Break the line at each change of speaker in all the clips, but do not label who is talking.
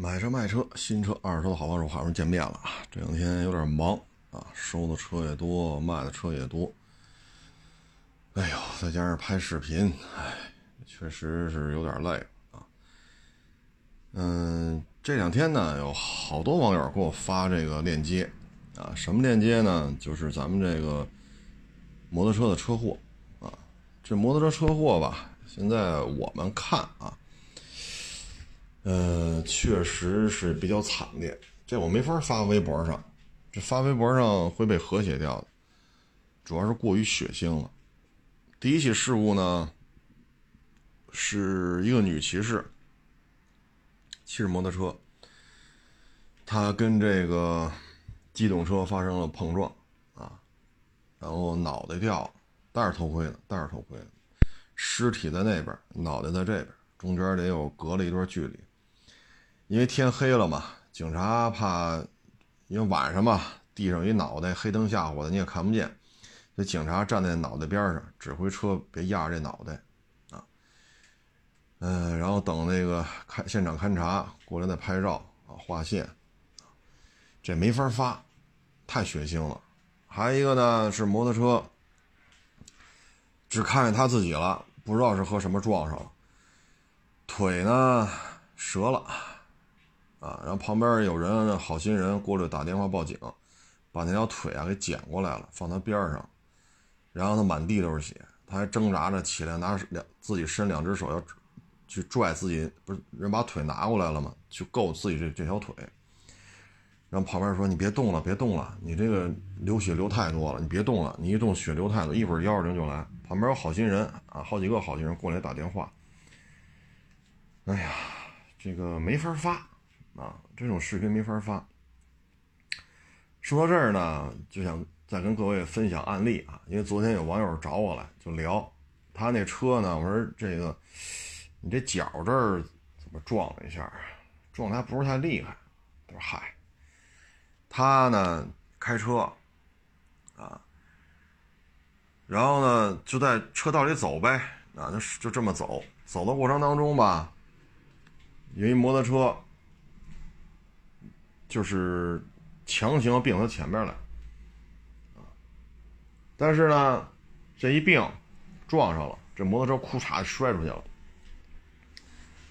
买车卖车，新车二手车的好帮手，好像见面了啊！这两天有点忙啊，收的车也多，卖的车也多。哎呦，再加上拍视频，哎，确实是有点累啊。嗯，这两天呢，有好多网友给我发这个链接啊，什么链接呢？就是咱们这个摩托车的车祸啊。这摩托车车祸吧，现在我们看啊。呃，确实是比较惨烈，这我没法发微博上，这发微博上会被和谐掉的，主要是过于血腥了。第一起事故呢，是一个女骑士骑着摩托车，她跟这个机动车发生了碰撞啊，然后脑袋掉了，戴着头盔的，戴着头盔，尸体在那边，脑袋在这边，中间得有隔了一段距离。因为天黑了嘛，警察怕，因为晚上嘛，地上一脑袋，黑灯瞎火的你也看不见，这警察站在脑袋边上，指挥车别压这脑袋，啊，嗯，然后等那个看现场勘查过来再拍照啊，划线，这没法发，太血腥了。还有一个呢是摩托车，只看见他自己了，不知道是和什么撞上了，腿呢折了。啊，然后旁边有人好心人过来打电话报警，把那条腿啊给捡过来了，放他边上，然后他满地都是血，他还挣扎着起来，拿两自己伸两只手要去拽自己，不是人把腿拿过来了吗？去够自己这这条腿，然后旁边说你别动了，别动了，你这个流血流太多了，你别动了，你一动血流太多，一会儿幺二零就来。旁边有好心人啊，好几个好心人过来打电话，哎呀，这个没法发。啊，这种视频没法发。说到这儿呢，就想再跟各位分享案例啊，因为昨天有网友找我来就聊，他那车呢，我说这个你这脚这儿怎么撞了一下，撞的还不是太厉害。他说嗨，他呢开车啊，然后呢就在车道里走呗，啊，就就这么走，走的过程当中吧，有一摩托车。就是强行并到前面来，啊！但是呢，这一并撞上了，这摩托车库嚓摔出去了。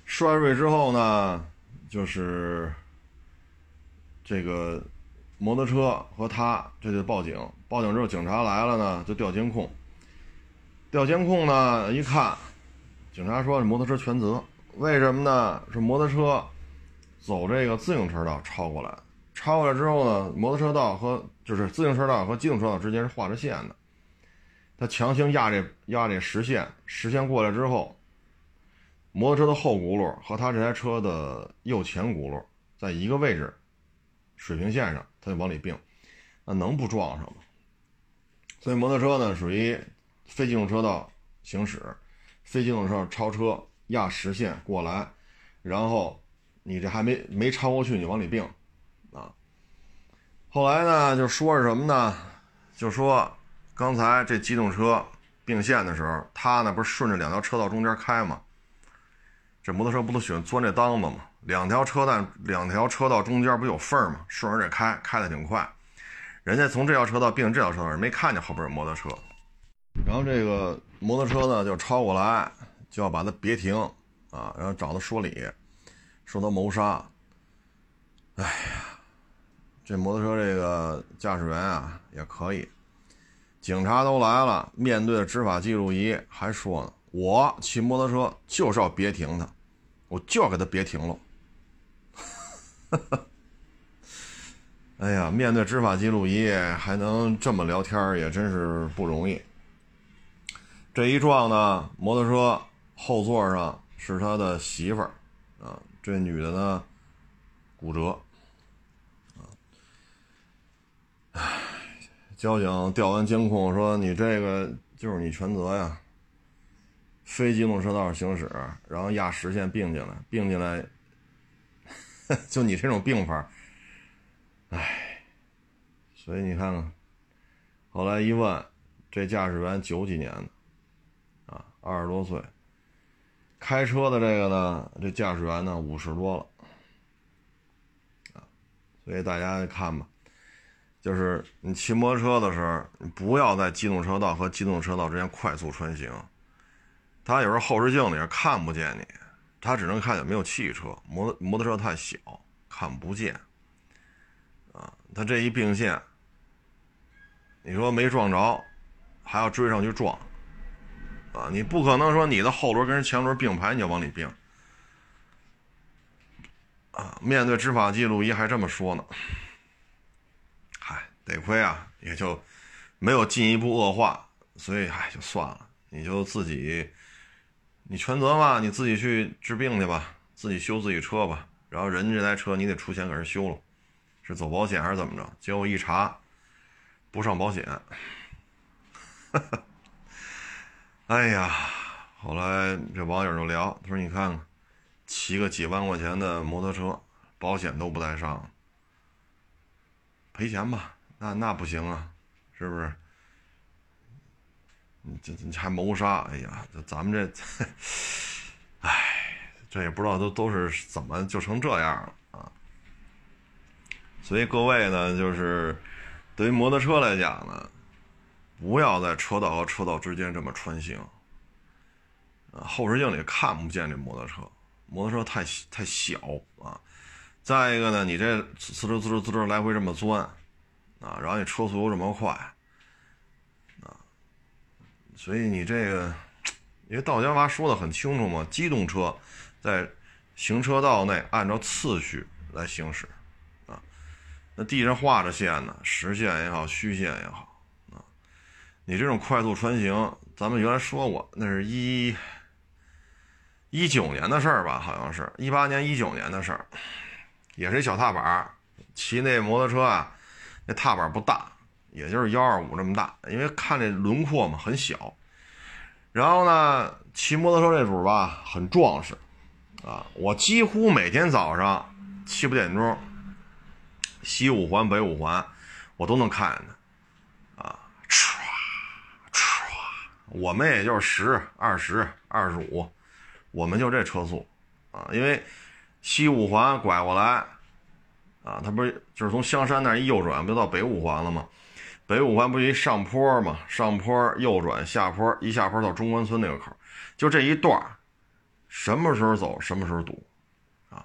摔出去之后呢，就是这个摩托车和他这就报警，报警之后警察来了呢，就调监控。调监控呢，一看，警察说摩托车全责，为什么呢？是摩托车。走这个自行车道超过来，超过来之后呢，摩托车道和就是自行车道和机动车道之间是画着线的，他强行压这压这实线，实线过来之后，摩托车的后轱辘和他这台车的右前轱辘在一个位置，水平线上，他就往里并，那能不撞上吗？所以摩托车呢属于非机动车道行驶，非机动车超车压实线过来，然后。你这还没没超过去，你往里并，啊！后来呢，就说是什么呢？就说刚才这机动车并线的时候，他呢不是顺着两条车道中间开吗？这摩托车不都喜欢钻这裆子吗？两条车道两条车道中间不有缝吗？顺着这开，开的挺快。人家从这条车道并这条车道，没看见后边有摩托车，然后这个摩托车呢就超过来，就要把它别停啊，然后找他说理。说他谋杀，哎呀，这摩托车这个驾驶员啊也可以，警察都来了，面对执法记录仪还说呢，我骑摩托车就是要别停他，我就要给他别停了。哎呀，面对执法记录仪还能这么聊天也真是不容易。这一撞呢，摩托车后座上是他的媳妇儿啊。这女的呢，骨折，啊，唉，交警调完监控说你这个就是你全责呀，非机动车道行驶，然后压实线并进来，并进来，就你这种并法，唉，所以你看看，后来一问，这驾驶员九几年的，啊，二十多岁。开车的这个呢，这驾驶员呢五十多了，所以大家看吧，就是你骑摩托车的时候，你不要在机动车道和机动车道之间快速穿行。他有时候后视镜里看不见你，他只能看见没有汽车。摩摩托车太小，看不见。啊，他这一并线，你说没撞着，还要追上去撞，啊，你不可能说你的后轮跟人前轮并排，你就往里并。啊，面对执法记录仪还这么说呢，嗨，得亏啊，也就没有进一步恶化，所以唉，就算了，你就自己，你全责嘛，你自己去治病去吧，自己修自己车吧，然后人家这台车你得出钱给人修了，是走保险还是怎么着？结果一查，不上保险，哎呀，后来这网友就聊，他说你看看。骑个几万块钱的摩托车，保险都不带上，赔钱吧？那那不行啊，是不是？你这你还谋杀？哎呀，这咱们这，哎，这也不知道都都是怎么就成这样了啊！所以各位呢，就是对于摩托车来讲呢，不要在车道和车道之间这么穿行，后视镜里看不见这摩托车。摩托车太太小啊，再一个呢，你这呲哧呲哧呲哧来回这么钻，啊，然后你车速又这么快，啊，所以你这个，因为道家娃说的很清楚嘛，机动车在行车道内按照次序来行驶，啊，那地上画着线呢，实线也好，虚线也好，你这种快速穿行，咱们原来说过，那是一。一九年的事儿吧，好像是一八年、一九年的事儿，也是一小踏板骑那摩托车啊，那踏板不大，也就是幺二五这么大，因为看这轮廓嘛，很小。然后呢，骑摩托车这主吧，很壮实啊。我几乎每天早上七八点钟，西五环、北五环，我都能看见他啊，我们也就是十、二十、二十五。我们就这车速，啊，因为西五环拐过来，啊，它不是就是从香山那一右转，不就到北五环了吗？北五环不一上坡吗？上坡右转，下坡一下坡到中关村那个口，就这一段什么时候走什么时候堵，啊，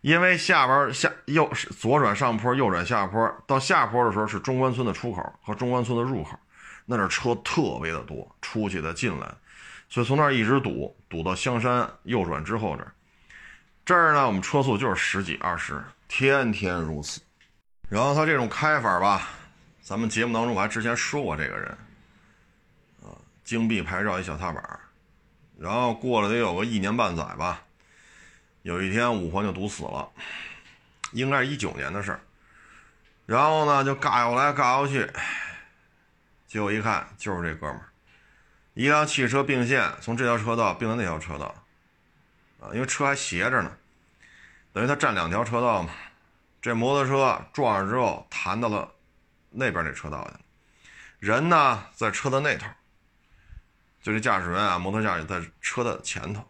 因为下边下右左转上坡，右转下坡，到下坡的时候是中关村的出口和中关村的入口，那那车特别的多，出去的进来。所以从那儿一直堵，堵到香山右转之后这儿，这儿呢我们车速就是十几二十，天天如此。然后他这种开法吧，咱们节目当中我还之前说过这个人，啊，京 B 牌照一小踏板，然后过了得有个一年半载吧，有一天五环就堵死了，应该是一九年的事儿，然后呢就嘎悠来嘎悠去，结果一看就是这哥们儿。一辆汽车并线，从这条车道并到那条车道，啊，因为车还斜着呢，等于他占两条车道嘛。这摩托车撞上之后弹到了那边那车道去了，人呢在车的那头，就这驾驶员啊，摩托驾驶在车的前头，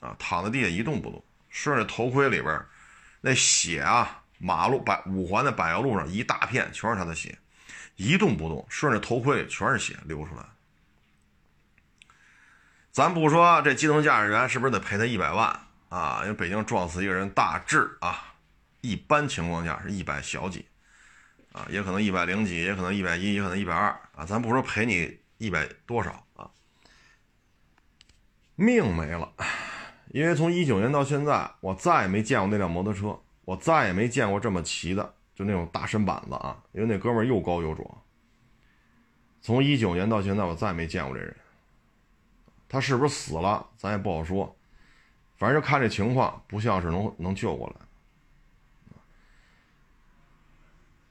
啊，躺在地下一动不动，顺着头盔里边那血啊，马路柏五环的柏油路上一大片全是他的血，一动不动，顺着头盔全是血流出来。咱不说这机动驾驶员是不是得赔他一百万啊？因为北京撞死一个人，大致啊，一般情况下是一百小几，啊，也可能一百零几，也可能一百一，也可能一百二啊。咱不说赔你一百多少啊，命没了。因为从一九年到现在，我再也没见过那辆摩托车，我再也没见过这么骑的，就那种大身板子啊。因为那哥们又高又壮。从一九年到现在，我再没见过这人。他是不是死了？咱也不好说，反正就看这情况，不像是能能救过来。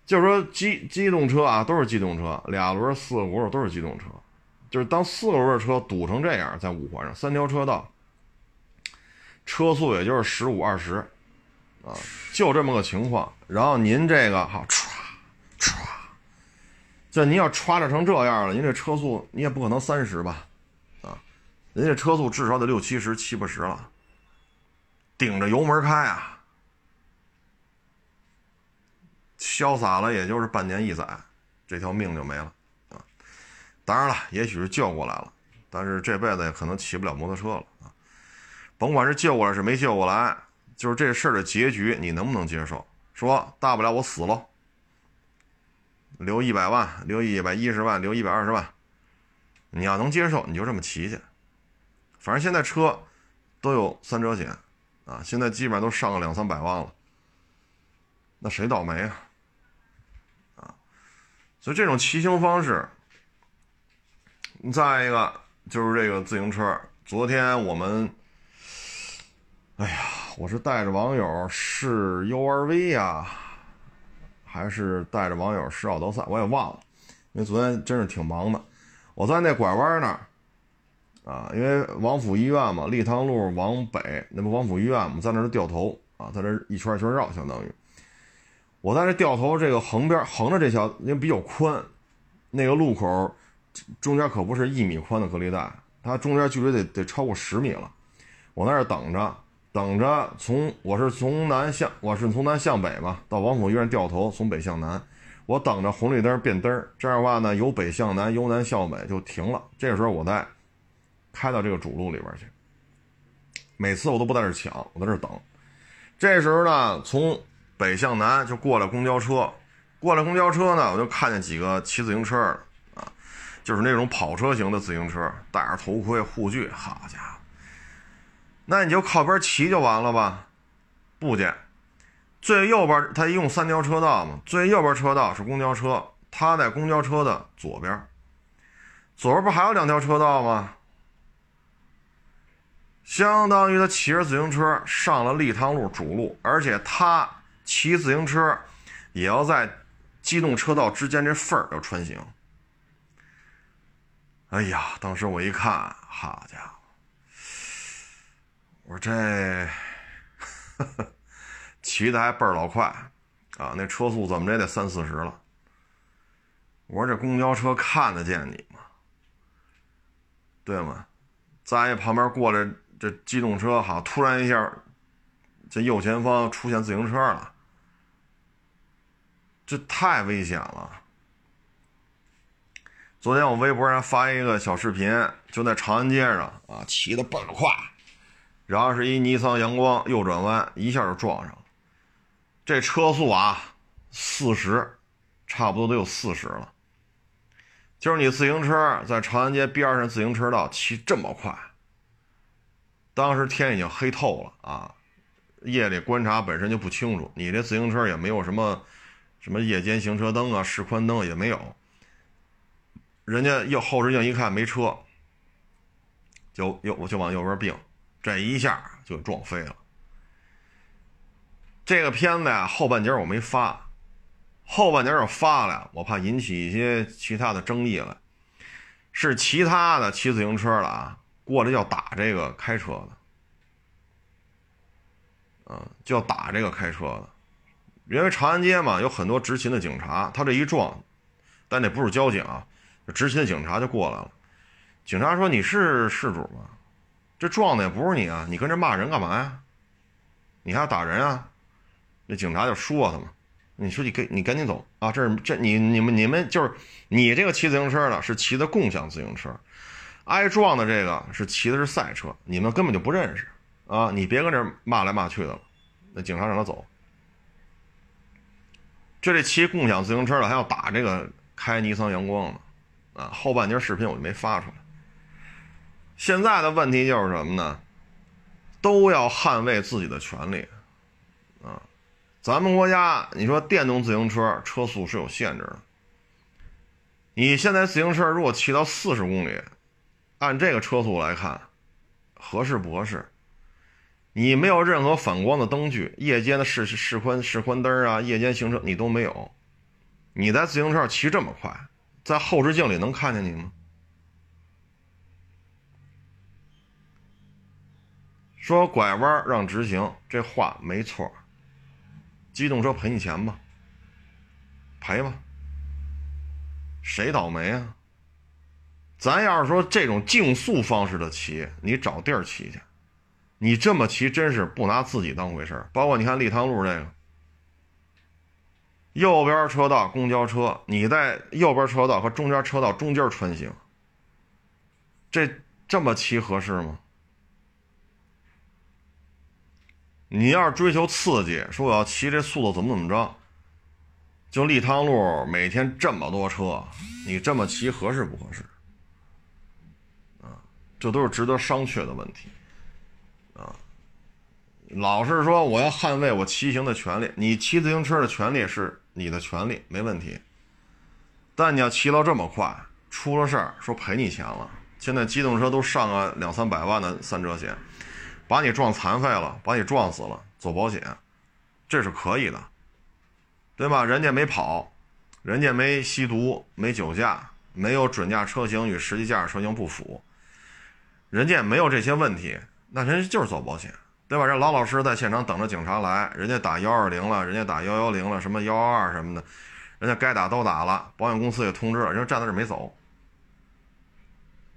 就是说机机动车啊，都是机动车，俩轮、四个轱辘都是机动车。就是当四个轮的车堵成这样，在五环上三条车道，车速也就是十五二十，啊，就这么个情况。然后您这个哈歘歘，这您要歘着成这样了，您这车速你也不可能三十吧？啊人家车速至少得六七十、七八十了，顶着油门开啊！潇洒了也就是半年一载，这条命就没了啊。当然了，也许是救过来了，但是这辈子也可能骑不了摩托车了啊。甭管是救过来是没救过来，就是这事儿的结局，你能不能接受？说大不了我死了，留一百万，留一百一十万，留一百二十万，你要能接受，你就这么骑去。反正现在车都有三者险啊，现在基本上都上个两三百万了，那谁倒霉啊？啊，所以这种骑行方式，再一个就是这个自行车。昨天我们，哎呀，我是带着网友试 URV 呀，还是带着网友试奥德赛，我也忘了，因为昨天真是挺忙的。我在那拐弯那儿。啊，因为王府医院嘛，立汤路往北，那不王府医院嘛，在那儿掉头啊，在这一圈一圈绕，相当于我在这掉头这个横边横着这条，因为比较宽，那个路口中间可不是一米宽的隔离带，它中间距离得得超过十米了。我在这等着，等着从我是从南向我是从南向北嘛，到王府医院掉头，从北向南，我等着红绿灯变灯，这样的话呢，由北向南，由南向北就停了。这个时候我在。开到这个主路里边去，每次我都不在这抢，我在这等。这时候呢，从北向南就过来公交车，过来公交车呢，我就看见几个骑自行车的啊，就是那种跑车型的自行车，戴着头盔护具，好家伙，那你就靠边骑就完了吧？不见，最右边他一共三条车道嘛，最右边车道是公交车，他在公交车的左边，左边不还有两条车道吗？相当于他骑着自行车上了立汤路主路，而且他骑自行车也要在机动车道之间这缝儿要穿行。哎呀，当时我一看，好家伙，我说这 骑的还倍儿老快啊！那车速怎么着也得三四十了。我说这公交车看得见你吗？对吗？在旁边过来。这机动车好，突然一下，这右前方出现自行车了，这太危险了。昨天我微博上发一个小视频，就在长安街上啊，骑的倍儿快，然后是一尼桑阳光右转弯，一下就撞上了。这车速啊，四十，差不多都有四十了。就是你自行车在长安街边上自行车道骑这么快。当时天已经黑透了啊，夜里观察本身就不清楚。你这自行车也没有什么什么夜间行车灯啊、示宽灯也没有。人家右后视镜一看没车，就右就往右边并，这一下就撞飞了。这个片子呀，后半截我没发，后半截要发了，我怕引起一些其他的争议了。是其他的骑自行车的啊。过来要打这个开车的，啊，就要打这个开车的，因为长安街嘛，有很多执勤的警察，他这一撞，但那不是交警啊，执勤的警察就过来了。警察说：“你是事主吗？这撞的也不是你啊，你跟这骂人干嘛呀？你还要打人啊？”那警察就说他嘛：“你说你跟你赶紧走啊！这是这你你们你们就是你这个骑自行车的，是骑的共享自行车。”挨撞的这个是骑的是赛车，你们根本就不认识啊！你别跟这骂来骂去的了。那警察让他走。这这骑共享自行车的还要打这个开尼桑阳光的啊！后半截视频我就没发出来。现在的问题就是什么呢？都要捍卫自己的权利啊！咱们国家你说电动自行车车速是有限制的，你现在自行车如果骑到四十公里。按这个车速来看，合适不合适？你没有任何反光的灯具，夜间的示示宽示宽灯啊，夜间行车你都没有。你在自行车上骑这么快，在后视镜里能看见你吗？说拐弯让直行，这话没错。机动车赔你钱吧，赔吧。谁倒霉啊？咱要是说这种竞速方式的骑，你找地儿骑去，你这么骑真是不拿自己当回事儿。包括你看立汤路这个，右边车道公交车，你在右边车道和中间车道中间穿行，这这么骑合适吗？你要是追求刺激，说我要骑这速度怎么怎么着，就立汤路每天这么多车，你这么骑合适不合适？啊，这都是值得商榷的问题。啊，老是说我要捍卫我骑行的权利，你骑自行车的权利是你的权利，没问题。但你要骑到这么快，出了事儿说赔你钱了。现在机动车都上个两三百万的三者险。把你撞残废了，把你撞死了，走保险，这是可以的，对吧？人家没跑，人家没吸毒，没酒驾，没有准驾车型与实际驾驶车型不符，人家没有这些问题，那人家就是走保险，对吧？人老老实实在现场等着警察来，人家打幺二零了，人家打幺幺零了，什么幺二二什么的，人家该打都打了，保险公司也通知了，人家站在这没走，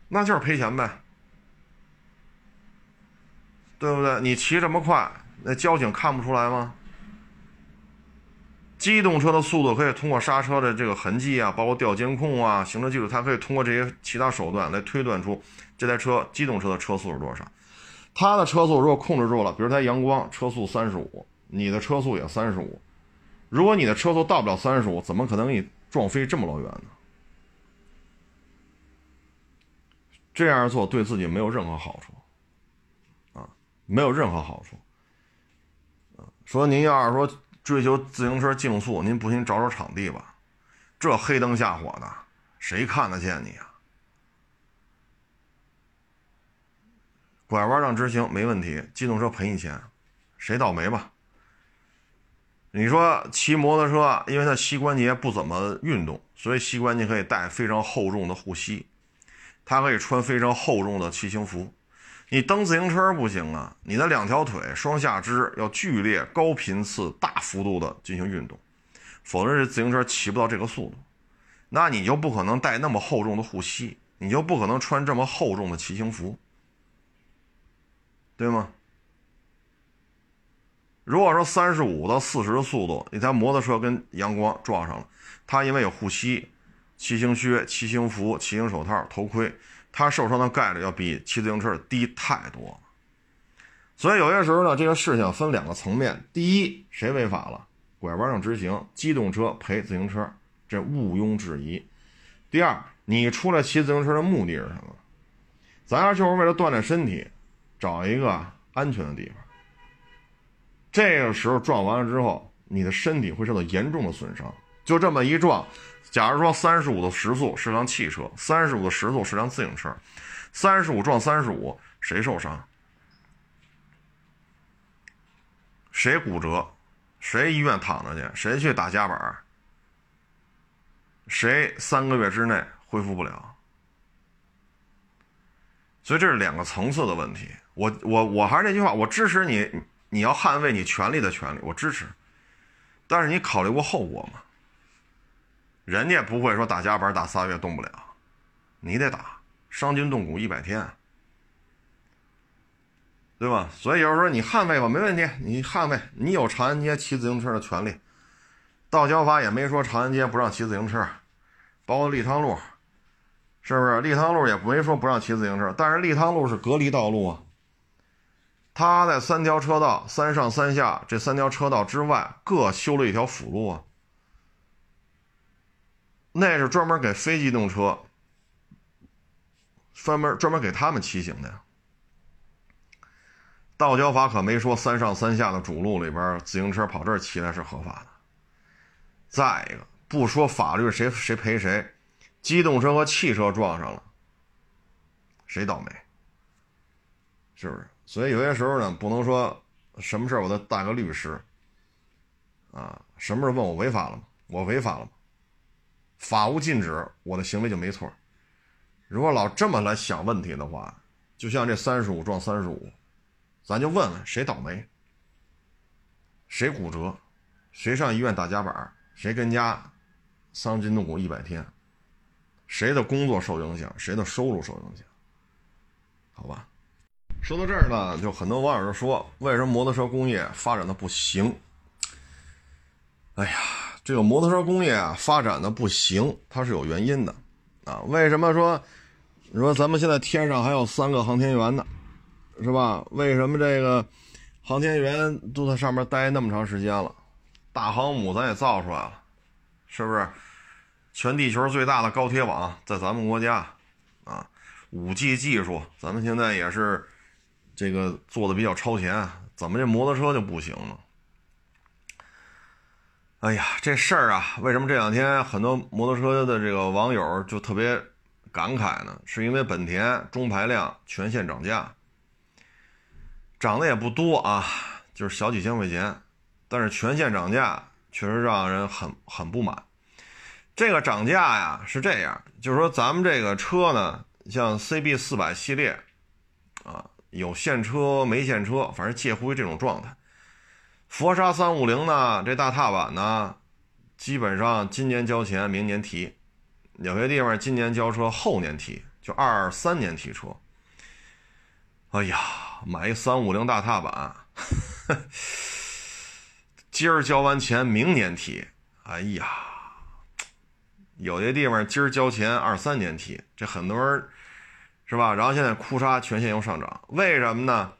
那就是赔钱呗。对不对？你骑这么快，那交警看不出来吗？机动车的速度可以通过刹车的这个痕迹啊，包括调监控啊、行车记录，它可以通过这些其他手段来推断出这台车机动车的车速是多少。它的车速如果控制住了，比如它阳光车速三十五，你的车速也三十五，如果你的车速到不了三十五，怎么可能给你撞飞这么老远呢？这样做对自己没有任何好处。没有任何好处。说您要是说追求自行车竞速，您不行找找场地吧，这黑灯瞎火的，谁看得见你啊？拐弯让直行没问题，机动车赔你钱，谁倒霉吧？你说骑摩托车，因为他膝关节不怎么运动，所以膝关节可以带非常厚重的护膝，他可以穿非常厚重的骑行服。你蹬自行车不行啊！你的两条腿、双下肢要剧烈、高频次、大幅度的进行运动，否则这自行车骑不到这个速度。那你就不可能带那么厚重的护膝，你就不可能穿这么厚重的骑行服，对吗？如果说三十五到四十的速度，一台摩托车跟阳光撞上了，它因为有护膝、骑行靴、骑行服、骑行手套、头盔。他受伤的概率要比骑自行车低太多了，所以有些时候呢，这个事情分两个层面：第一，谁违法了，拐弯让直行，机动车赔自行车，这毋庸置疑；第二，你出来骑自行车的目的是什么？咱要就是为了锻炼身体，找一个安全的地方。这个时候撞完了之后，你的身体会受到严重的损伤，就这么一撞。假如说三十五的时速是辆汽车，三十五的时速是辆自行车，三十五撞三十五，谁受伤？谁骨折？谁医院躺着去？谁去打夹板？谁三个月之内恢复不了？所以这是两个层次的问题。我我我还是那句话，我支持你，你要捍卫你权利的权利，我支持。但是你考虑过后果吗？人家不会说打夹板打仨月动不了，你得打，伤筋动骨一百天，对吧？所以有时候你捍卫吧，没问题，你捍卫，你有长安街骑自行车的权利。道交法也没说长安街不让骑自行车，包括立汤路，是不是？立汤路也没说不让骑自行车，但是立汤路是隔离道路啊，他在三条车道，三上三下这三条车道之外各修了一条辅路啊。那是专门给非机动车，专门专门给他们骑行的。道交法可没说三上三下的主路里边自行车跑这儿骑来是合法的。再一个，不说法律谁谁赔谁，机动车和汽车撞上了，谁倒霉？是不是？所以有些时候呢，不能说什么事我都带个律师，啊，什么时候问我违法了吗？我违法了吗？法无禁止，我的行为就没错。如果老这么来想问题的话，就像这三十五撞三十五，咱就问问谁倒霉，谁骨折，谁上医院打夹板，谁跟家伤筋动骨一百天，谁的工作受影响，谁的收入受影响，好吧？说到这儿呢，就很多网友就说，为什么摩托车工业发展的不行？哎呀。这个摩托车工业啊发展的不行，它是有原因的啊。为什么说你说咱们现在天上还有三个航天员呢，是吧？为什么这个航天员都在上面待那么长时间了？大航母咱也造出来了，是不是？全地球最大的高铁网在咱们国家啊，五 G 技术咱们现在也是这个做的比较超前，怎么这摩托车就不行呢？哎呀，这事儿啊，为什么这两天很多摩托车的这个网友就特别感慨呢？是因为本田中排量全线涨价，涨的也不多啊，就是小几千块钱，但是全线涨价确实让人很很不满。这个涨价呀是这样，就是说咱们这个车呢，像 CB 四百系列啊，有现车没现车，反正介乎于这种状态。佛沙三五零呢，这大踏板呢，基本上今年交钱，明年提；有些地方今年交车，后年提，就二三年提车。哎呀，买一三五零大踏板，今儿交完钱，明年提。哎呀，有些地方今儿交钱，二三年提，这很多人是吧？然后现在哭嚓，全线又上涨，为什么呢？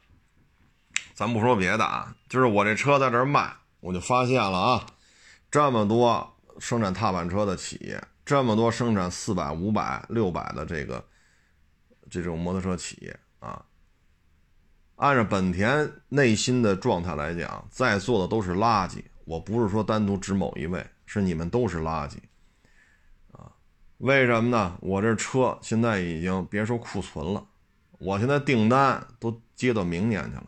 咱不说别的啊，就是我这车在这卖，我就发现了啊，这么多生产踏板车的企业，这么多生产四百、五百、六百的这个这种摩托车企业啊，按照本田内心的状态来讲，在座的都是垃圾。我不是说单独指某一位，是你们都是垃圾啊？为什么呢？我这车现在已经别说库存了，我现在订单都接到明年去了。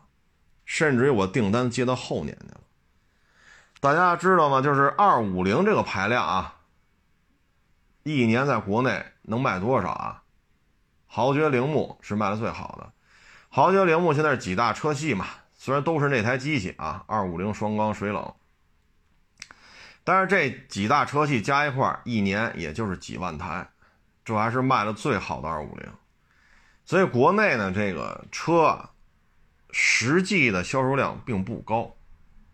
甚至于我订单接到后年去了，大家知道吗？就是二五零这个排量啊，一年在国内能卖多少啊？豪爵铃木是卖的最好的，豪爵铃木现在是几大车系嘛？虽然都是那台机器啊，二五零双缸水冷，但是这几大车系加一块一年也就是几万台，这还是卖的最好的二五零，所以国内呢这个车。实际的销售量并不高，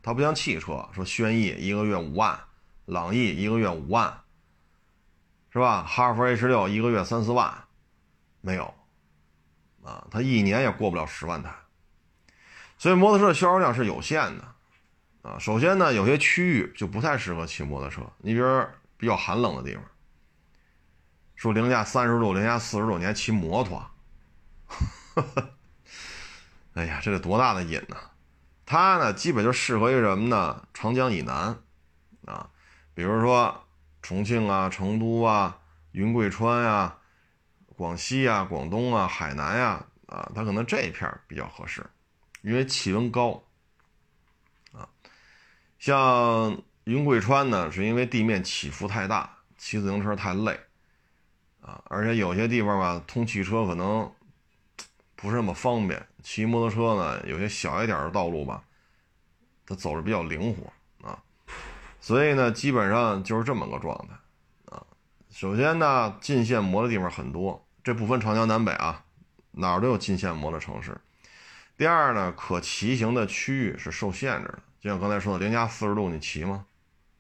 它不像汽车，说轩逸一个月五万，朗逸一个月五万，是吧？哈弗 H 六一个月三四万，没有，啊，它一年也过不了十万台，所以摩托车的销售量是有限的，啊，首先呢，有些区域就不太适合骑摩托车，你比如比较寒冷的地方，说零下三十度、零下四十度，你还骑摩托？哎呀，这得多大的瘾呢？它呢，基本就适合于什么呢？长江以南，啊，比如说重庆啊、成都啊、云贵川呀、广西啊、广东啊、海南呀，啊，它可能这一片比较合适，因为气温高，啊，像云贵川呢，是因为地面起伏太大，骑自行车太累，啊，而且有些地方吧，通汽车可能不是那么方便。骑摩托车呢，有些小一点的道路吧，它走着比较灵活啊，所以呢，基本上就是这么个状态啊。首先呢，禁限摩的地方很多，这不分长江南北啊，哪儿都有禁限摩的城市。第二呢，可骑行的区域是受限制的，就像刚才说的，零下四十度你骑吗？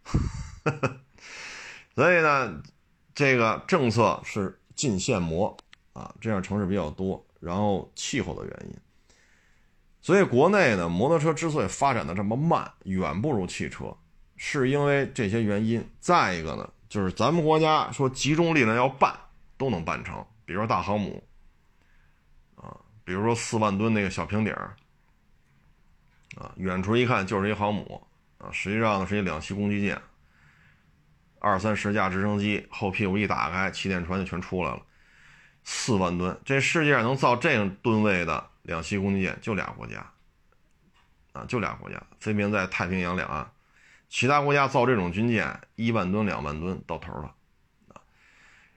所以呢，这个政策是禁限摩啊，这样城市比较多，然后气候的原因。所以国内呢，摩托车之所以发展的这么慢，远不如汽车，是因为这些原因。再一个呢，就是咱们国家说集中力量要办，都能办成。比如说大航母，啊，比如说四万吨那个小平顶，啊，远处一看就是一航母，啊，实际上呢是一两栖攻击舰，二三十架直升机，后屁股一打开，气垫船就全出来了，四万吨，这世界上能造这样吨位的。两栖攻击舰就俩国家，啊，就俩国家，分别在太平洋两岸。其他国家造这种军舰，一万吨、两万吨到头了，啊。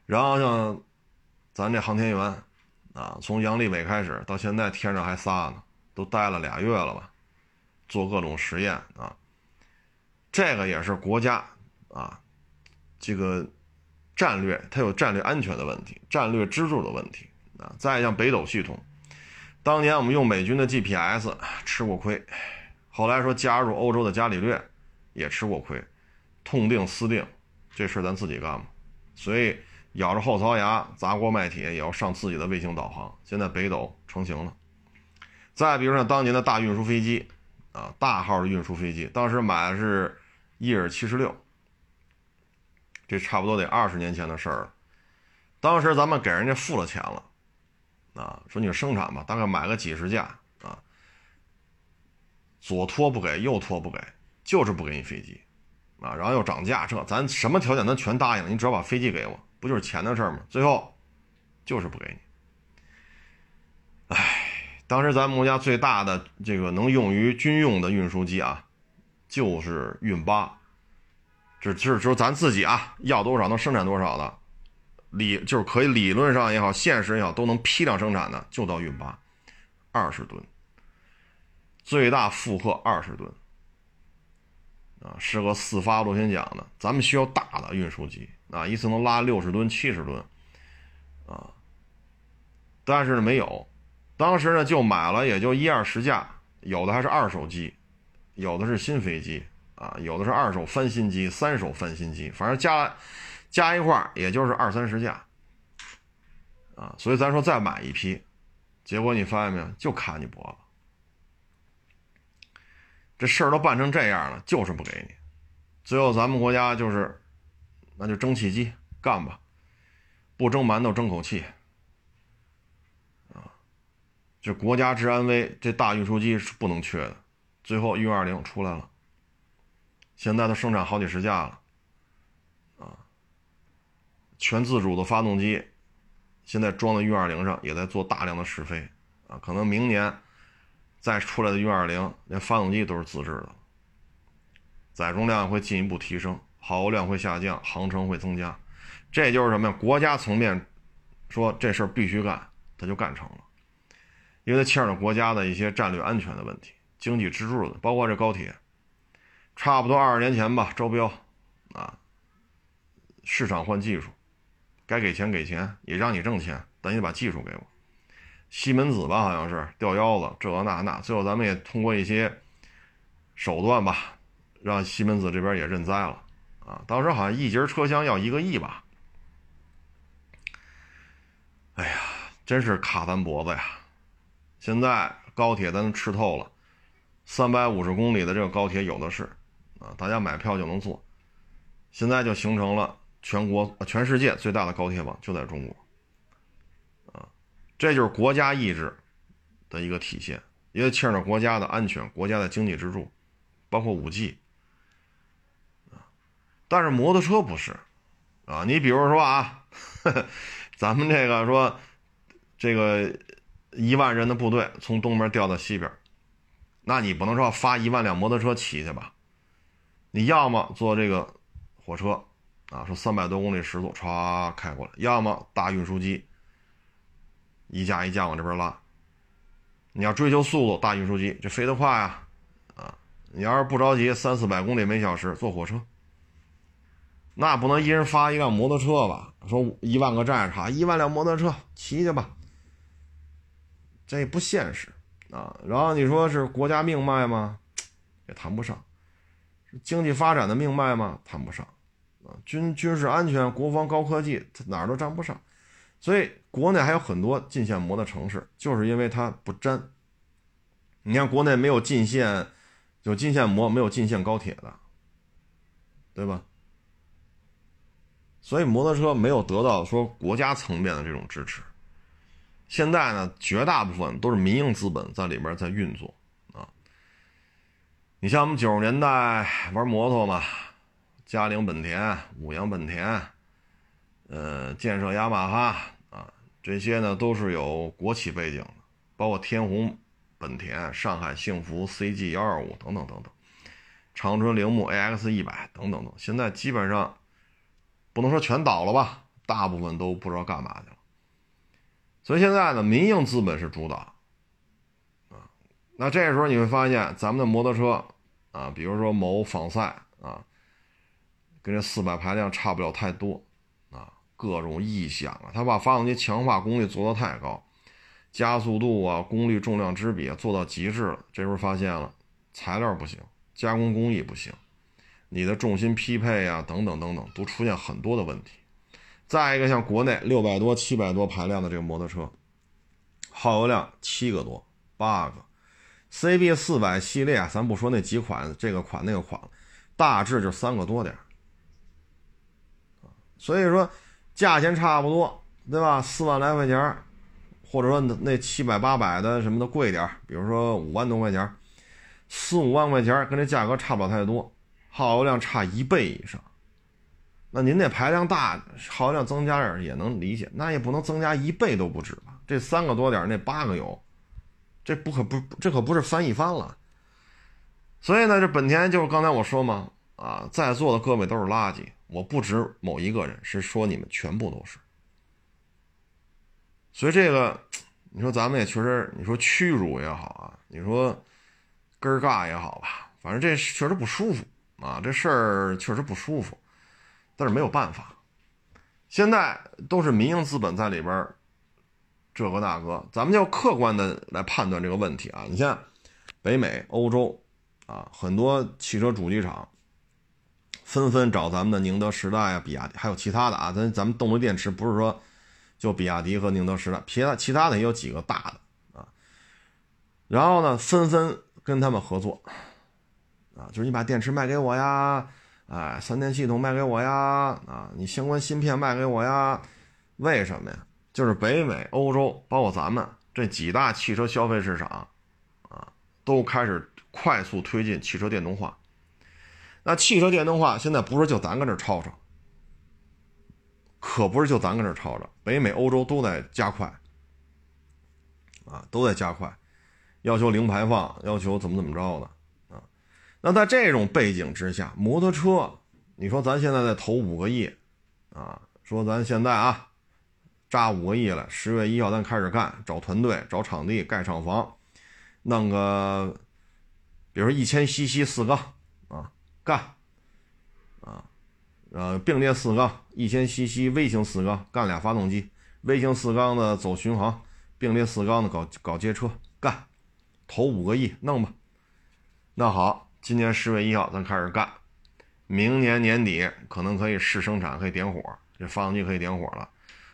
然后像咱这航天员，啊，从杨利伟开始到现在天上还仨呢，都待了俩月了吧，做各种实验啊。这个也是国家啊，这个战略它有战略安全的问题，战略支柱的问题啊。再像北斗系统。当年我们用美军的 GPS 吃过亏，后来说加入欧洲的伽利略也吃过亏，痛定思定，这事咱自己干吧。所以咬着后槽牙砸锅卖铁也要上自己的卫星导航。现在北斗成型了。再比如像当年的大运输飞机啊，大号的运输飞机，当时买的是伊尔七十六，这差不多得二十年前的事儿了。当时咱们给人家付了钱了，啊，说你生产吧，大概买个几十架啊，左拖不给，右拖不给，就是不给你飞机。啊，然后又涨价，这咱什么条件咱全答应了，你只要把飞机给我，不就是钱的事儿吗？最后就是不给你。唉，当时咱们国家最大的这个能用于军用的运输机啊，就是运八，这就是说咱自己啊要多少能生产多少的，理就是可以理论上也好，现实也好，都能批量生产的，就到运八，二十吨，最大负荷二十吨。啊，是个四发螺旋桨的，咱们需要大的运输机啊，一次能拉六十吨、七十吨，啊，但是没有，当时呢就买了也就一二十架，有的还是二手机，有的是新飞机啊，有的是二手翻新机、三手翻新机，反正加加一块儿也就是二三十架，啊，所以咱说再买一批，结果你发现没有，就卡你脖子。这事儿都办成这样了，就是不给你。最后咱们国家就是，那就蒸汽机干吧，不蒸馒头争口气。啊，这国家治安危，这大运输机是不能缺的。最后运二零出来了，现在都生产好几十架了。啊，全自主的发动机，现在装在运二零上，也在做大量的试飞。啊，可能明年。再出来的运二零，连发动机都是自制的，载重量会进一步提升，耗油量会下降，航程会增加。这就是什么呀？国家层面说这事儿必须干，他就干成了，因为它牵扯国家的一些战略安全的问题、经济支柱的，包括这高铁，差不多二十年前吧，招标啊，市场换技术，该给钱给钱，也让你挣钱，但你把技术给我。西门子吧，好像是掉腰子，这那那，最后咱们也通过一些手段吧，让西门子这边也认栽了啊。当时好像一节车厢要一个亿吧。哎呀，真是卡咱脖子呀！现在高铁咱吃透了，三百五十公里的这个高铁有的是啊，大家买票就能坐。现在就形成了全国、全世界最大的高铁网就在中国。啊这就是国家意志的一个体现，也牵扯国家的安全、国家的经济支柱，包括五 G 啊。但是摩托车不是啊，你比如说啊，咱们这个说这个一万人的部队从东边调到西边，那你不能说发一万辆摩托车骑去吧？你要么坐这个火车啊，说三百多公里时速歘开过来，要么大运输机。一架一架往这边拉，你要追求速度，大运输机这飞得快啊，啊！你要是不着急，三四百公里每小时坐火车，那不能一人发一辆摩托车吧？说一万个战士，一万辆摩托车骑去吧，这不现实啊！然后你说是国家命脉吗？也谈不上，经济发展的命脉吗？谈不上啊！军军事安全、国防高科技，哪儿都沾不上。所以国内还有很多进线膜的城市，就是因为它不沾。你看国内没有进线，有进线膜，没有进线高铁的，对吧？所以摩托车没有得到说国家层面的这种支持。现在呢，绝大部分都是民营资本在里边在运作。你像我们九十年代玩摩托嘛，嘉陵本田、五羊本田。呃，建设雅马哈啊，这些呢都是有国企背景的，包括天虹本田、上海幸福 CG 幺二五等等等等，长春铃木 AX 一百等等等，现在基本上不能说全倒了吧，大部分都不知道干嘛去了。所以现在呢，民营资本是主导。那这时候你会发现，咱们的摩托车啊，比如说某仿赛啊，跟这四百排量差不了太多啊。各种异响啊，他把发动机强化功率做得太高，加速度啊、功率、重量之比做到极致了。这时候发现了材料不行，加工工艺不行，你的重心匹配呀，等等等等，都出现很多的问题。再一个，像国内六百多、七百多排量的这个摩托车，耗油量七个多、八个，CB 四百系列，咱不说那几款，这个款那个款，大致就三个多点所以说，价钱差不多，对吧？四万来块钱，或者说那七百八百的什么的贵点比如说五万多块钱，四五万块钱跟这价格差不了太多，耗油量差一倍以上。那您那排量大，耗油量增加点也能理解，那也不能增加一倍都不止吧？这三个多点，那八个油，这不可不这可不是翻一番了。所以呢，这本田就是刚才我说嘛，啊，在座的各位都是垃圾，我不指某一个人，是说你们全部都是。所以这个，你说咱们也确实，你说屈辱也好啊，你说根儿尬也好吧，反正这确实不舒服啊，这事儿确实不舒服。但是没有办法，现在都是民营资本在里边这个那个，咱们就客观的来判断这个问题啊。你像北美、欧洲啊，很多汽车主机厂纷纷找咱们的宁德时代啊、比亚迪，还有其他的啊。咱咱们动力电池不是说就比亚迪和宁德时代，其他其他的也有几个大的啊。然后呢，纷纷跟他们合作啊，就是你把电池卖给我呀。哎，三电系统卖给我呀！啊，你相关芯片卖给我呀？为什么呀？就是北美、欧洲，包括咱们这几大汽车消费市场，啊，都开始快速推进汽车电动化。那汽车电动化现在不是就咱跟这吵吵，可不是就咱跟这吵吵，北美、欧洲都在加快，啊，都在加快，要求零排放，要求怎么怎么着的。啊那在这种背景之下，摩托车，你说咱现在再投五个亿，啊，说咱现在啊，扎五个亿了，十月一号咱开始干，找团队，找场地，盖厂房，弄个，比如说一千 CC 四缸，啊，干，啊，呃，并列四缸，一千 CC 微型四缸，干俩发动机，微型四缸的走巡航，并列四缸的搞搞街车，干，投五个亿，弄吧，那好。今年十月一号，咱开始干，明年年底可能可以试生产，可以点火，这发动机可以点火了。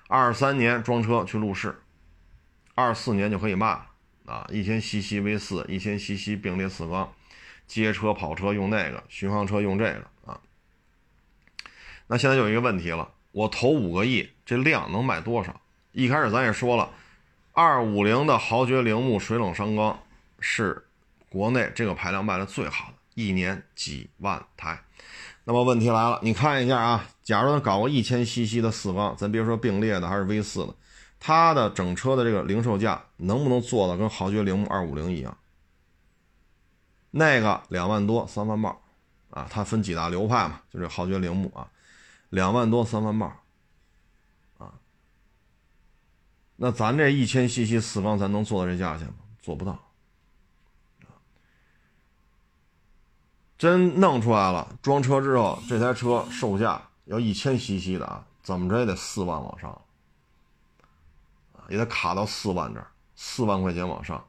二三年装车去路试，二四年就可以卖了啊！一千 CC V 四，一千 CC 并列四缸，街车、跑车用那个，巡航车用这个啊。那现在有一个问题了，我投五个亿，这量能卖多少？一开始咱也说了，二五零的豪爵铃木水冷双缸是国内这个排量卖的最好的。一年几万台，那么问题来了，你看一下啊，假如他搞个一千 CC 的四缸，咱别说并列的还是 V 四的，它的整车的这个零售价能不能做到跟豪爵铃木二五零一样？那个两万多三万帽，啊，它分几大流派嘛，就这豪爵铃木啊，两万多三万帽，啊，那咱这一千 CC 四缸，咱能做到这价钱吗？做不到。真弄出来了，装车之后，这台车售价要一千 CC 的啊，怎么着也得四万往上，也得卡到四万这儿，四万块钱往上。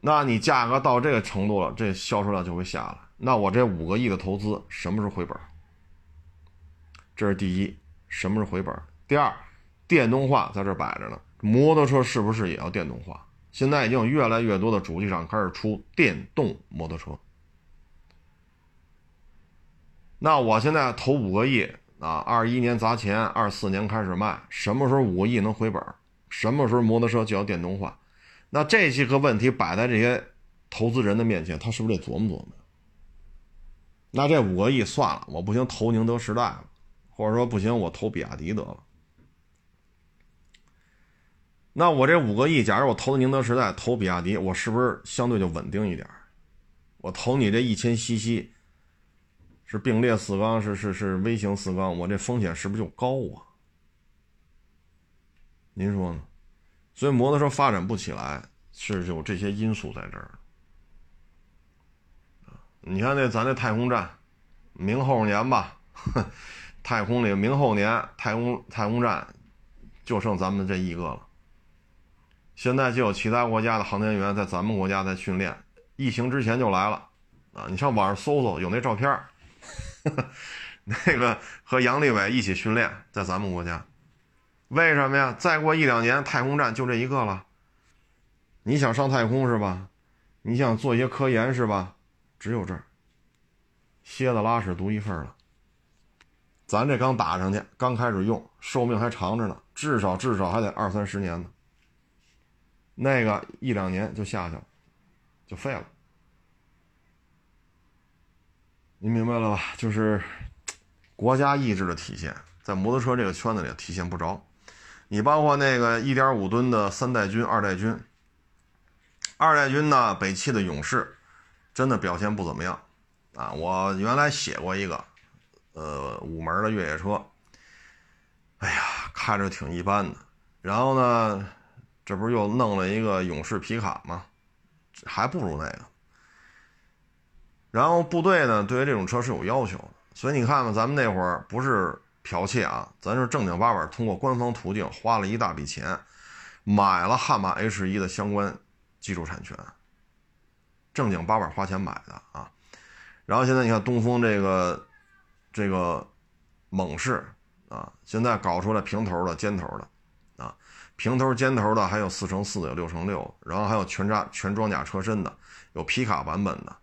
那你价格到这个程度了，这销售量就会下来。那我这五个亿的投资什么时候回本？这是第一，什么时候回本？第二，电动化在这摆着呢，摩托车是不是也要电动化？现在已经有越来越多的主机厂开始出电动摩托车，那我现在投五个亿啊，二一年砸钱，二四年开始卖，什么时候五个亿能回本？什么时候摩托车就要电动化？那这些个问题摆在这些投资人的面前，他是不是得琢磨琢磨？那这五个亿算了，我不行投宁德时代了，或者说不行我投比亚迪得了。那我这五个亿，假如我投的宁德时代，投比亚迪，我是不是相对就稳定一点？我投你这一千 CC，是并列四缸，是是是微型四缸，我这风险是不是就高啊？您说呢？所以摩托车发展不起来，是有这些因素在这儿。你看那咱那太空站，明后年吧，太空里明后年太空太空站就剩咱们这一个了。现在就有其他国家的航天员在咱们国家在训练，疫情之前就来了，啊，你上网上搜搜，有那照片 那个和杨利伟一起训练，在咱们国家，为什么呀？再过一两年，太空站就这一个了。你想上太空是吧？你想做一些科研是吧？只有这儿，蝎子拉屎独一份了。咱这刚打上去，刚开始用，寿命还长着呢，至少至少还得二三十年呢。那个一两年就下去了，就废了。您明白了吧？就是国家意志的体现，在摩托车这个圈子里体现不着。你包括那个一点五吨的三代军、二代军，二代军呢，北汽的勇士，真的表现不怎么样啊。我原来写过一个，呃，五门的越野车，哎呀，看着挺一般的。然后呢，这不是又弄了一个勇士皮卡吗？还不如那个。然后部队呢，对于这种车是有要求的，所以你看看，咱们那会儿不是剽窃啊，咱是正经八百通过官方途径花了一大笔钱，买了悍马 H 一的相关技术产权，正经八百花钱买的啊。然后现在你看东风这个这个猛士啊，现在搞出来平头的、尖头的，平头、尖头的还有四乘四的，有六乘六，然后还有全扎全装甲车身的，有皮卡版本的。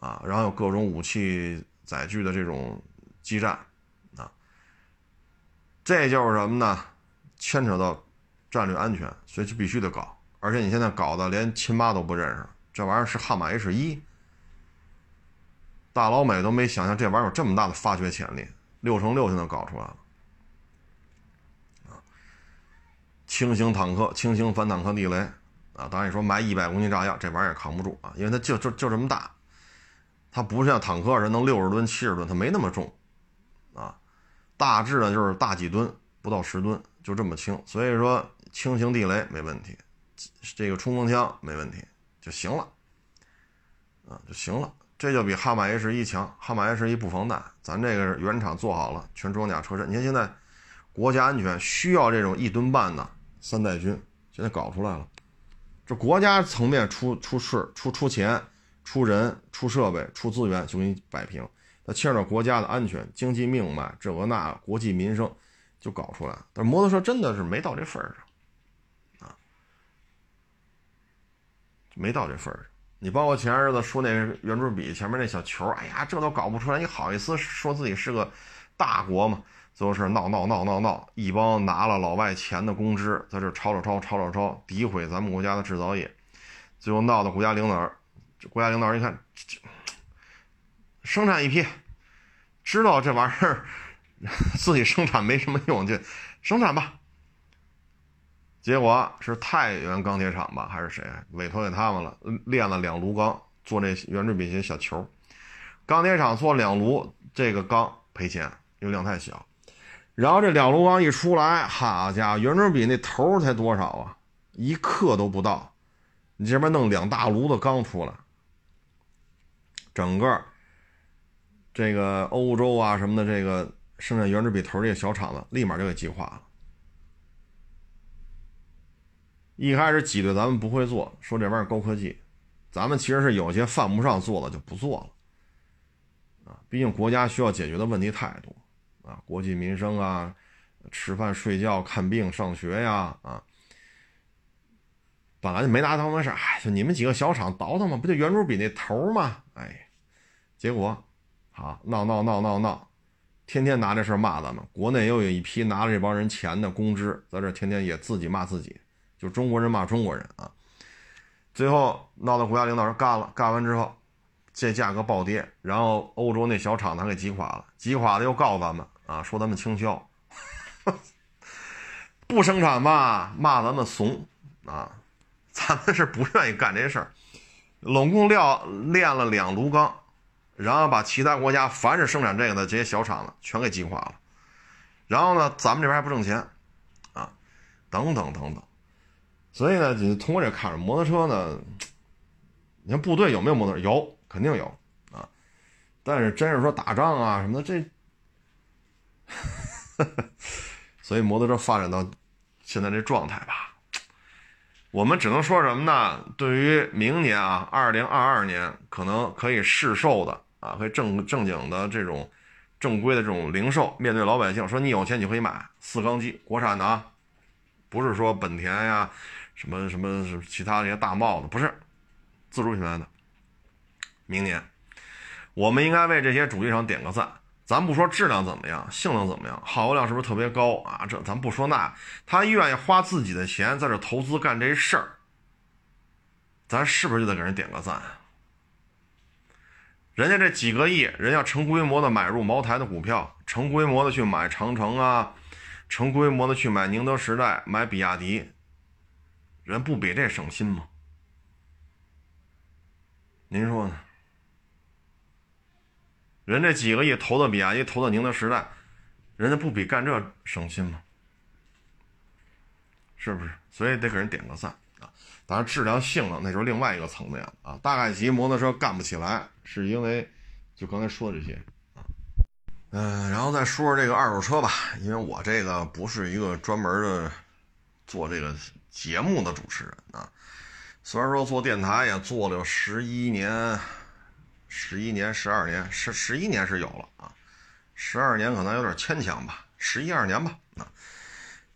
啊，然后有各种武器载具的这种基站，啊，这就是什么呢？牵扯到战略安全，所以就必须得搞。而且你现在搞的连亲妈都不认识，这玩意儿是悍马 H 一，大老美都没想象这玩意儿有这么大的发掘潜力，六乘六就能搞出来了。啊，轻型坦克、轻型反坦克地雷，啊，当然你说买一百公斤炸药，这玩意儿也扛不住啊，因为它就就就这么大。它不像坦克似的能六十吨、七十吨，它没那么重，啊，大致呢就是大几吨，不到十吨，就这么轻。所以说轻型地雷没问题，这个冲锋枪没问题就行了，啊就行了。这就比悍马 H 一强，悍马 H 一不防弹，咱这个原厂做好了，全装甲车身。你看现在国家安全需要这种一吨半的三代军，现在搞出来了，这国家层面出出事出出钱。出人、出设备、出资源就给你摆平，它牵扯到国家的安全、经济命脉，这个那国计民生，就搞出来。但摩托车真的是没到这份上，啊，没到这份儿上。你包括前日子说那圆珠笔前面那小球，哎呀，这都搞不出来，你好意思说自己是个大国吗？最后是闹闹闹闹闹，一帮拿了老外钱的公知在这吵吵吵吵吵吵，诋毁咱们国家的制造业，最后闹到国家领导。人国家领导人一看，生产一批，知道这玩意儿 自己生产没什么用，就生产吧。结果是太原钢铁厂吧，还是谁委托给他们了？炼了两炉钢做这圆珠笔芯小球，钢铁厂做两炉这个钢赔钱，因为量太小。然后这两炉钢一出来，好家伙，圆珠笔那头才多少啊？一克都不到，你这边弄两大炉子钢出来。整个这个欧洲啊什么的，这个生产圆珠笔头这个小厂子，立马就给击垮了。一开始挤兑咱们不会做，说这玩意儿高科技，咱们其实是有些犯不上做的就不做了。啊，毕竟国家需要解决的问题太多啊，国计民生啊，吃饭睡觉看病上学呀啊。本来就没拿当回事哎，就你们几个小厂倒腾嘛，不就圆珠笔那头吗？哎，结果，好闹闹闹闹闹，天天拿这事骂咱们。国内又有一批拿了这帮人钱的公知，在这天天也自己骂自己，就中国人骂中国人啊。最后闹到国家领导人干了，干完之后，这价格暴跌，然后欧洲那小厂子给击垮了，击垮了又告咱们啊，说咱们倾销，不生产吧，骂咱们怂啊。咱们是不愿意干这事儿，拢共料炼了两炉钢，然后把其他国家凡是生产这个的这些小厂子全给击垮了，然后呢，咱们这边还不挣钱，啊，等等等等，所以呢，你通过这看着摩托车呢，你看部队有没有摩托？车？有，肯定有啊，但是真是说打仗啊什么的，这，所以摩托车发展到现在这状态吧。我们只能说什么呢？对于明年啊，二零二二年可能可以市售的啊，可以正正经的这种正规的这种零售，面对老百姓说你有钱你可以买四缸机，国产的啊，不是说本田呀，什么什么什么其他那些大帽子，不是自主品牌的。明年，我们应该为这些主机厂点个赞。咱不说质量怎么样，性能怎么样，耗油量是不是特别高啊？这咱不说那，他愿意花自己的钱在这投资干这事儿，咱是不是就得给人点个赞？人家这几个亿，人家成规模的买入茅台的股票，成规模的去买长城啊，成规模的去买宁德时代、买比亚迪，人不比这省心吗？您说呢？人这几个亿投的比亚迪，投的宁德时代，人家不比干这省心吗？是不是？所以得给人点个赞啊！当然，质量性能那就是另外一个层面了啊。大概级摩托车干不起来，是因为就刚才说这些啊。嗯，然后再说说这个二手车吧，因为我这个不是一个专门的做这个节目的主持人啊。虽然说做电台也做了十一年。十一年、十二年，十十一年是有了啊，十二年可能有点牵强吧，十一二年吧啊。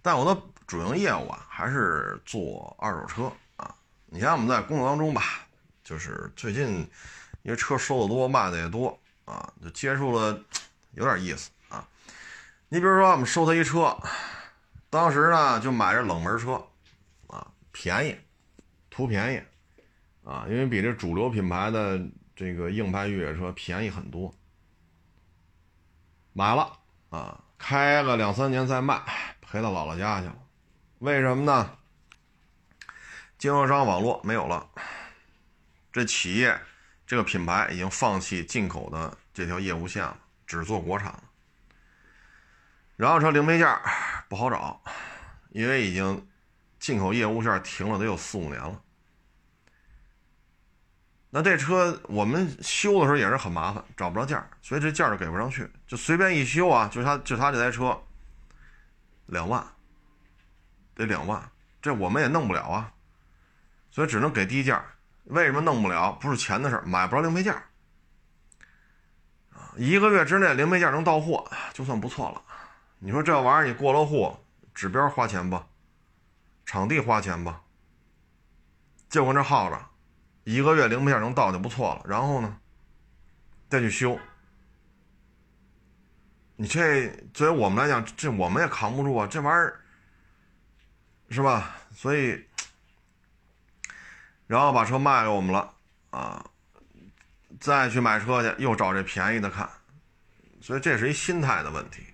但我的主营业务啊，还是做二手车啊。你像我们在工作当中吧，就是最近因为车收的多，卖的也多啊，就接触了，有点意思啊。你比如说我们收他一车，当时呢就买这冷门车啊，便宜，图便宜啊，因为比这主流品牌的。这个硬派越野车便宜很多，买了啊，开个两三年再卖，赔到姥姥家去了。为什么呢？经销商网络没有了，这企业这个品牌已经放弃进口的这条业务线了，只做国产了。然后车零配件不好找，因为已经进口业务线停了得有四五年了。那这车我们修的时候也是很麻烦，找不着件儿，所以这件儿给不上去，就随便一修啊，就他就他这台车，两万，得两万，这我们也弄不了啊，所以只能给低价。为什么弄不了？不是钱的事儿，买不着零配件儿。一个月之内零配件能到货就算不错了。你说这玩意儿你过了户，指标花钱吧，场地花钱吧，就跟这耗着。一个月零配件能到就不错了，然后呢，再去修。你这作为我们来讲，这我们也扛不住啊，这玩意儿是吧？所以，然后把车卖给我们了啊，再去买车去，又找这便宜的看，所以这是一心态的问题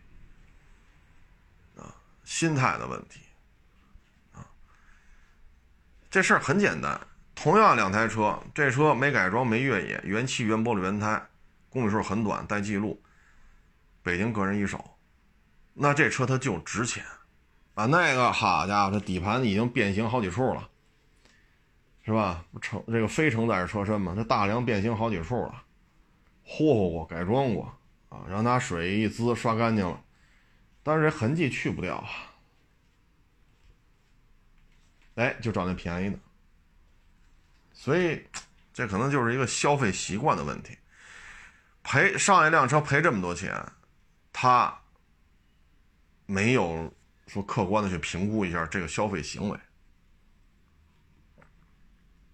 啊，心态的问题啊，这事儿很简单。同样两台车，这车没改装、没越野，原漆、原玻璃、原胎，公里数很短，带记录，北京个人一手，那这车它就值钱啊！那个好家伙，这底盘已经变形好几处了，是吧？承这个非承载式车身嘛，这大梁变形好几处了，霍霍过、改装过啊，让拿水一滋刷干净了，但是这痕迹去不掉啊！哎，就找那便宜的。所以，这可能就是一个消费习惯的问题。赔上一辆车赔这么多钱，他没有说客观的去评估一下这个消费行为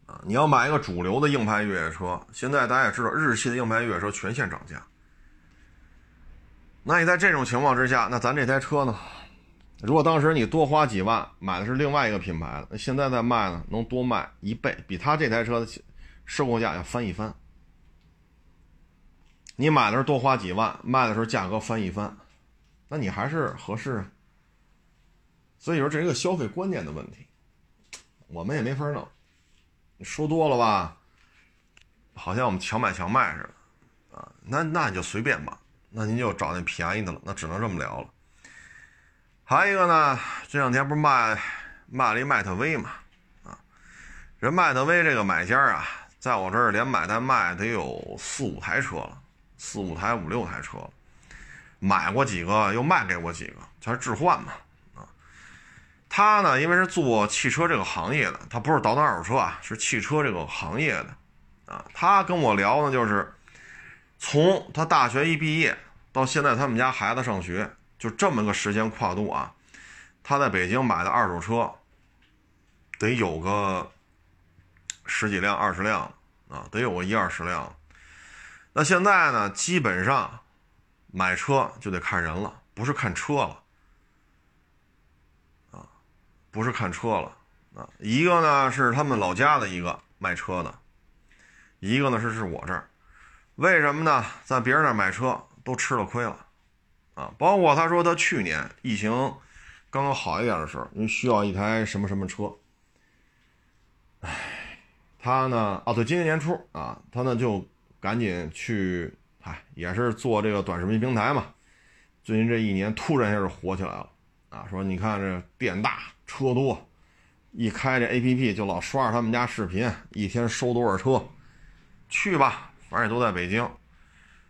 啊！你要买一个主流的硬派越野车，现在大家也知道，日系的硬派越野车全线涨价。那你在这种情况之下，那咱这台车呢？如果当时你多花几万买的是另外一个品牌的，那现在再卖呢，能多卖一倍，比他这台车的收购价要翻一番。你买的时候多花几万，卖的时候价格翻一番，那你还是合适啊。所以说这是一个消费观念的问题，我们也没法弄。你说多了吧，好像我们强买强卖似的啊。那那你就随便吧，那您就找那便宜的了，那只能这么聊了。还有一个呢，这两天不是卖卖了一迈特威嘛，啊，人迈特威这个买家啊，在我这儿连买带卖得有四五台车了，四五台五六台车了，买过几个又卖给我几个，全是置换嘛，啊，他呢，因为是做汽车这个行业的，他不是倒腾二手车啊，是汽车这个行业的，啊，他跟我聊呢，就是从他大学一毕业到现在他们家孩子上学，就这么个时间跨度啊，他在北京买的二手车得有个十几辆、二十辆啊，得有个一二十辆。那现在呢，基本上买车就得看人了，不是看车了啊。不是看车了啊，一个呢是他们老家的一个卖车的，一个呢是是我这儿，为什么呢？在别人那儿买车都吃了亏了，啊，包括他说他去年疫情刚刚好一点的时候，因为需要一台什么什么车，唉，他呢，哦对，今年年初啊，他呢就赶紧去，哎，也是做这个短视频平台嘛，最近这一年突然一下就火起来了，啊，说你看这店大。车多，一开这 A P P 就老刷着他们家视频，一天收多少车？去吧，反正也都在北京。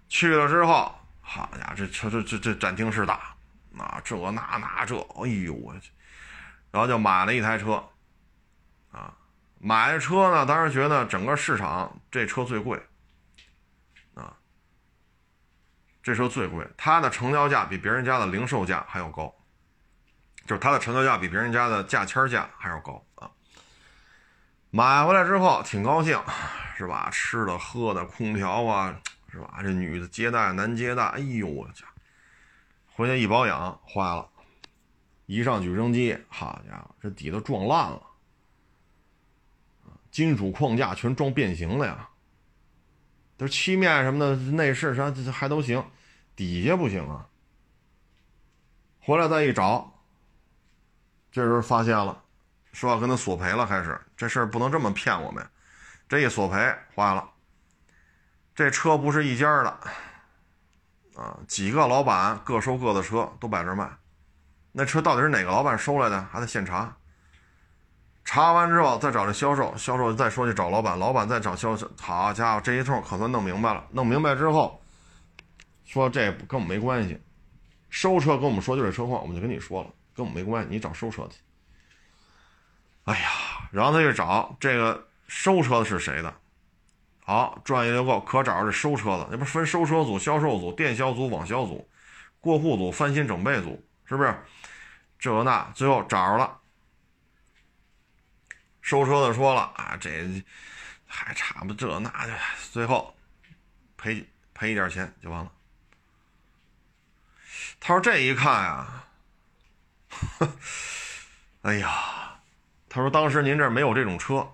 去了之后，好家伙，这车这这这展厅是大，啊，这那那这，哎呦我去！然后就买了一台车，啊，买的车呢，当时觉得整个市场这车最贵，啊，这车最贵，它的成交价比别人家的零售价还要高。就是它的成交价比别人家的价签价还要高啊！买回来之后挺高兴，是吧？吃的喝的，空调啊，是吧？这女的接待男接待，哎呦我家，回去一保养坏了，一上举升机，好家伙，这底都撞烂了，金属框架全撞变形了呀！这漆面什么的，内饰啥还都行，底下不行啊！回来再一找。这时候发现了，说要跟他索赔了，开始这事儿不能这么骗我们。这一索赔坏了，这车不是一家的，啊，几个老板各收各的车都摆这卖，那车到底是哪个老板收来的，还得现查。查完之后再找这销售，销售再说去找老板，老板再找销售。好家伙，这一通可算弄明白了。弄明白之后，说这跟我们没关系，收车跟我们说就这车况，我们就跟你说了。跟我们没关系，你找收车去。哎呀，然后他就找这个收车的是谁的，好，专业就够，可找着这收车的，那不分收车组、销售组、电销组、网销组、过户组、翻新整备组，是不是？这那最后找着了，收车的说了啊，这还差不这那的，最后赔赔一点钱就完了。他说这一看呀。哎呀，他说当时您这没有这种车，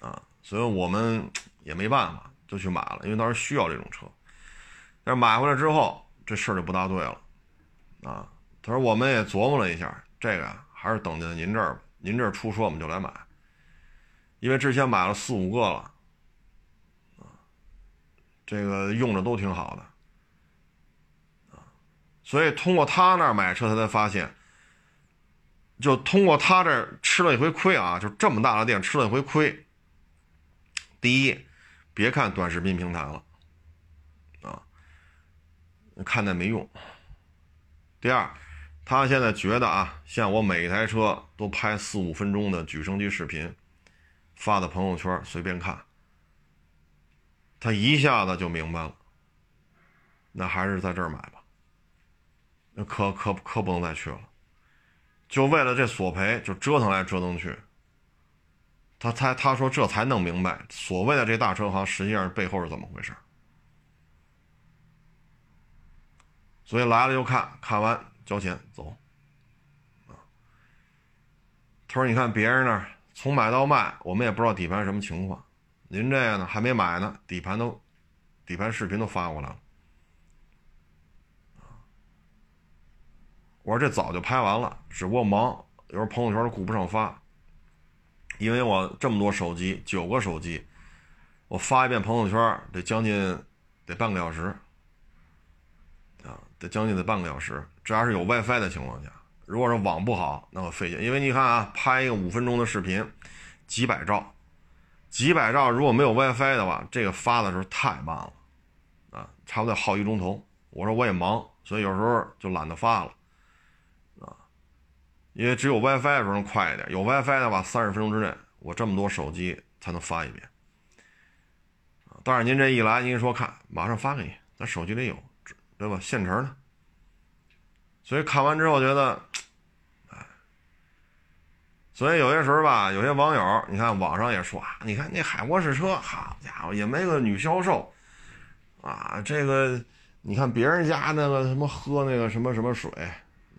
啊，所以我们也没办法，就去买了，因为当时需要这种车。但是买回来之后，这事儿就不大对了，啊，他说我们也琢磨了一下，这个还是等在您这儿吧，您这儿出车我们就来买，因为之前买了四五个了，啊，这个用着都挺好的，啊，所以通过他那儿买车，他才发现。就通过他这吃了一回亏啊，就这么大的店吃了一回亏。第一，别看短视频平台了，啊，看那没用。第二，他现在觉得啊，像我每一台车都拍四五分钟的举升机视频，发到朋友圈随便看，他一下子就明白了，那还是在这儿买吧，那可可可不能再去了。就为了这索赔，就折腾来折腾去。他才他说这才弄明白，所谓的这大车行实际上背后是怎么回事。所以来了就看看完交钱走。他说：“你看别人那儿从买到卖，我们也不知道底盘什么情况。您这个呢还没买呢，底盘都底盘视频都发过来了。”我说这早就拍完了，只不过忙，有时候朋友圈顾不上发。因为我这么多手机，九个手机，我发一遍朋友圈得将近得半个小时，啊，得将近得半个小时。这要是有 WiFi 的情况下，如果是网不好，那我费劲。因为你看啊，拍一个五分钟的视频，几百兆，几百兆，如果没有 WiFi 的话，这个发的时候太慢了，啊，差不多耗一钟头。我说我也忙，所以有时候就懒得发了。因为只有 WiFi 的时候能快一点，有 WiFi 的话，三十分钟之内我这么多手机才能发一遍。但是您这一来，您说看，马上发给你，咱手机里有，对吧？现成的。所以看完之后觉得，哎，所以有些时候吧，有些网友，你看网上也说啊，你看那海沃士车，好家伙，也没个女销售，啊，这个你看别人家那个什么喝那个什么什么水。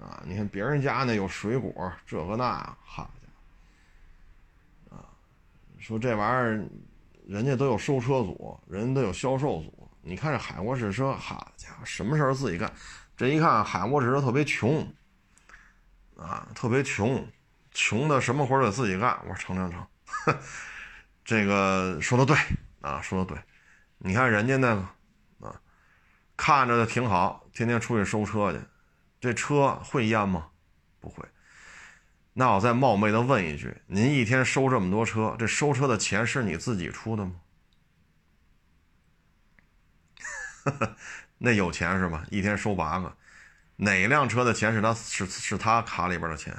啊，你看别人家那有水果，这个那，好家伙，啊，说这玩意儿，人家都有收车组，人家都有销售组。你看这海沃士车，好家伙，什么事儿自己干。这一看海沃士车特别穷，啊，特别穷，穷的什么活儿得自己干。我说成成成，这个说的对啊，说的对。你看人家那个，啊，看着挺好，天天出去收车去。这车会淹吗？不会。那我再冒昧的问一句：您一天收这么多车，这收车的钱是你自己出的吗？那有钱是吧？一天收八个，哪辆车的钱是他是是他卡里边的钱？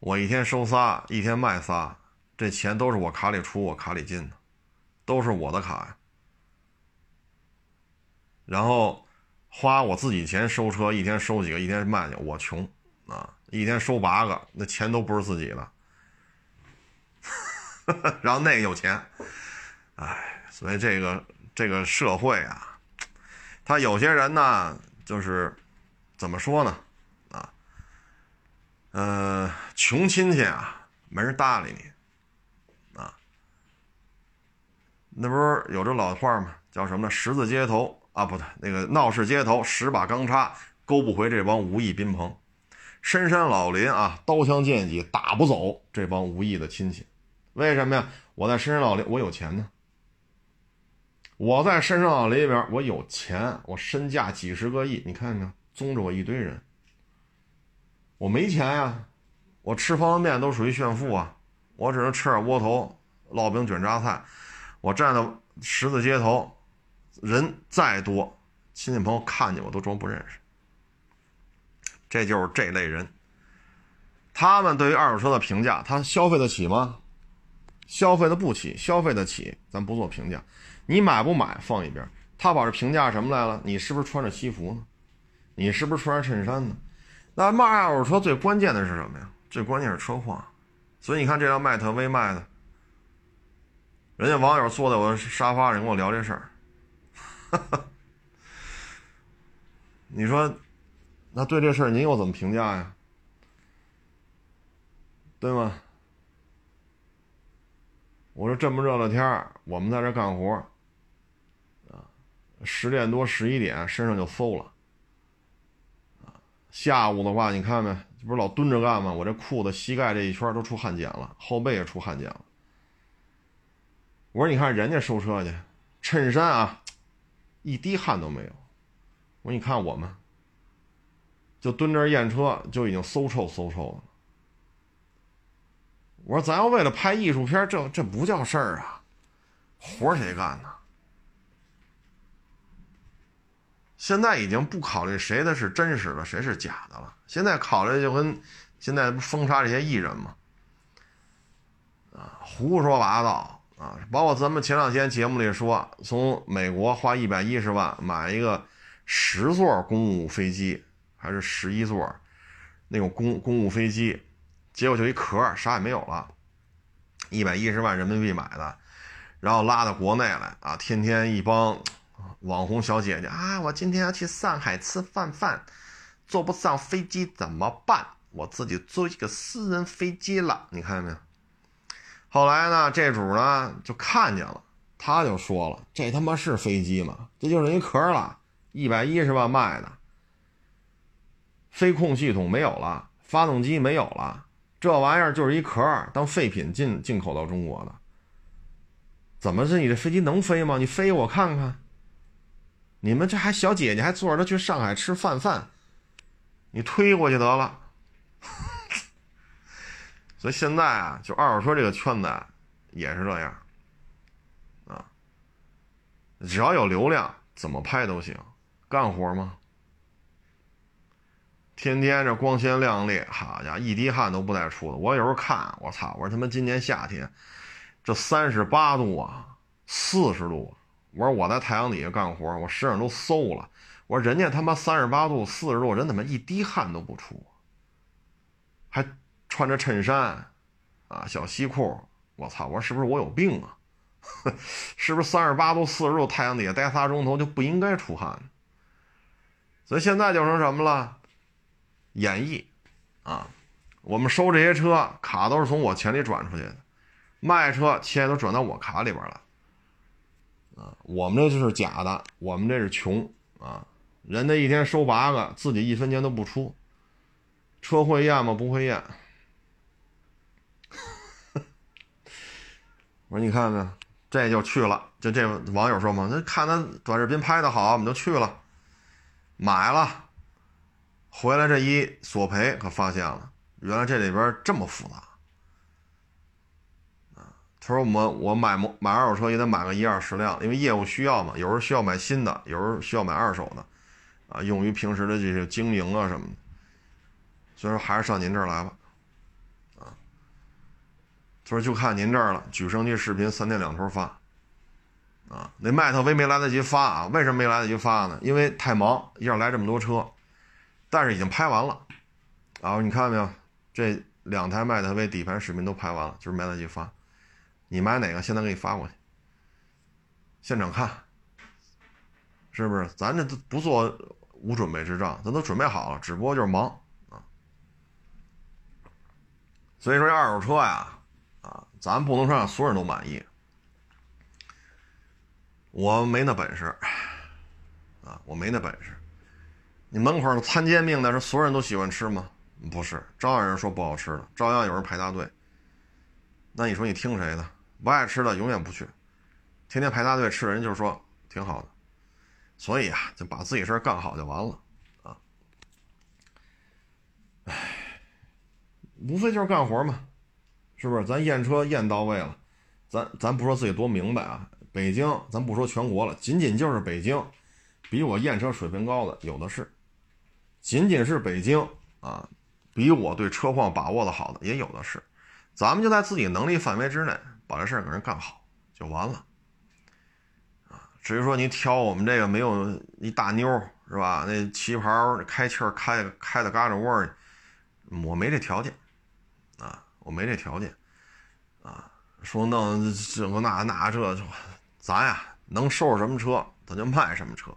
我一天收仨，一天卖仨，这钱都是我卡里出，我卡里进的，都是我的卡呀。然后。花我自己钱收车，一天收几个，一天卖去。我穷啊，一天收八个，那钱都不是自己的。然后那个有钱，哎，所以这个这个社会啊，他有些人呢，就是怎么说呢？啊，呃，穷亲戚啊，没人搭理你啊。那不是有这老话吗？叫什么呢？十字街头。啊，不对，那个闹市街头，十把钢叉勾不回这帮无义宾朋，深山老林啊，刀枪剑戟打不走这帮无义的亲戚。为什么呀？我在深山老林，我有钱呢。我在深山老林里边，我有钱，我身价几十个亿。你看看，宗着我一堆人。我没钱呀，我吃方便面都属于炫富啊，我只能吃点窝头、烙饼、卷榨菜。我站在十字街头。人再多，亲戚朋友看见我都装不认识。这就是这类人，他们对于二手车的评价，他消费得起吗？消费的不起，消费得起，咱不做评价。你买不买放一边。他把这评价什么来了？你是不是穿着西服呢？你是不是穿着衬衫呢？那卖二手车最关键的是什么呀？最关键是车况。所以你看这辆迈特威卖的，人家网友坐在我沙发上跟我聊这事儿。哈 哈你说，那对这事儿您又怎么评价呀？对吗？我说这么热的天儿，我们在这干活啊，十点多十一点身上就馊了啊。下午的话，你看没，这不是老蹲着干吗？我这裤子膝盖这一圈都出汗碱了，后背也出汗碱了。我说你看人家收车去，衬衫啊。一滴汗都没有，我说你看我们，就蹲这验车就已经馊臭馊臭的了。我说咱要为了拍艺术片，这这不叫事儿啊，活谁干呢？现在已经不考虑谁的是真实的，谁是假的了。现在考虑就跟现在封杀这些艺人嘛，啊，胡说八道。啊，包括咱们前两天节目里说，从美国花一百一十万买一个十座公务飞机，还是十一座那种公公务飞机，结果就一壳，啥也没有了。一百一十万人民币买的，然后拉到国内来啊，天天一帮网红小姐姐啊，我今天要去上海吃饭饭，坐不上飞机怎么办？我自己租一个私人飞机了，你看见没有？后来呢，这主呢就看见了，他就说了：“这他妈是飞机吗？这就是一壳了，一百一十万卖的，飞控系统没有了，发动机没有了，这玩意儿就是一壳，当废品进进口到中国的。怎么是你这飞机能飞吗？你飞我看看。你们这还小姐姐还坐着去上海吃饭饭，你推过去得了。”所以现在啊，就二手车这个圈子也是这样，啊，只要有流量，怎么拍都行，干活吗？天天这光鲜亮丽，好家伙，一滴汗都不带出的。我有时候看，我操，我说他妈今年夏天这三十八度啊，四十度，我说我在太阳底下干活，我身上都馊了。我说人家他妈三十八度、四十度，人怎么一滴汗都不出，还穿着衬衫啊，小西裤。我操，我说是不是我有病啊？是不是三十八度、四十度太阳底下待仨钟头就不应该出汗？所以现在就成什么了？演绎啊！我们收这些车卡都是从我钱里转出去的，卖车钱都转到我卡里边了。啊，我们这就是假的，我们这是穷啊！人家一天收八个，自己一分钱都不出。车会验吗？不会验。我说你看看，这就去了。就这网友说嘛，那看他短视频拍的好，我们就去了，买了。回来这一索赔，可发现了，原来这里边这么复杂！他说我们我买买二手车也得买个一二十辆，因为业务需要嘛，有时候需要买新的，有时候需要买二手的，啊，用于平时的这些经营啊什么的。所以说还是上您这儿来吧，说就看您这儿了，举升机视频三天两头发，啊，那迈特威没来得及发啊？为什么没来得及发呢？因为太忙，一下来这么多车。但是已经拍完了，啊，你看到没有？这两台迈特威底盘视频都拍完了，就是没来得及发。你买哪个？现在给你发过去，现场看，是不是？咱这都不做无准备之仗，咱都准备好了，只不过就是忙啊。所以说，二手车呀，咱不能说让所有人都满意，我没那本事，啊，我没那本事。你门口的摊煎饼的是所有人都喜欢吃吗？不是，照样人说不好吃的，照样有人排大队。那你说你听谁的？不爱吃的永远不去，天天排大队吃人就是说挺好的。所以啊，就把自己事儿干好就完了啊。唉，无非就是干活嘛，是不是？咱验车验到位了，咱咱不说自己多明白啊。北京，咱不说全国了，仅仅就是北京，比我验车水平高的有的是。仅仅是北京啊，比我对车况把握的好的也有的是，咱们就在自己能力范围之内把这事儿给人干好就完了，啊，至于说你挑我们这个没有一大妞是吧？那旗袍开气儿开开的嘎吱窝我没这条件，我没这条件，啊，说弄这个那那这，咱呀能收拾什么车咱就卖什么车。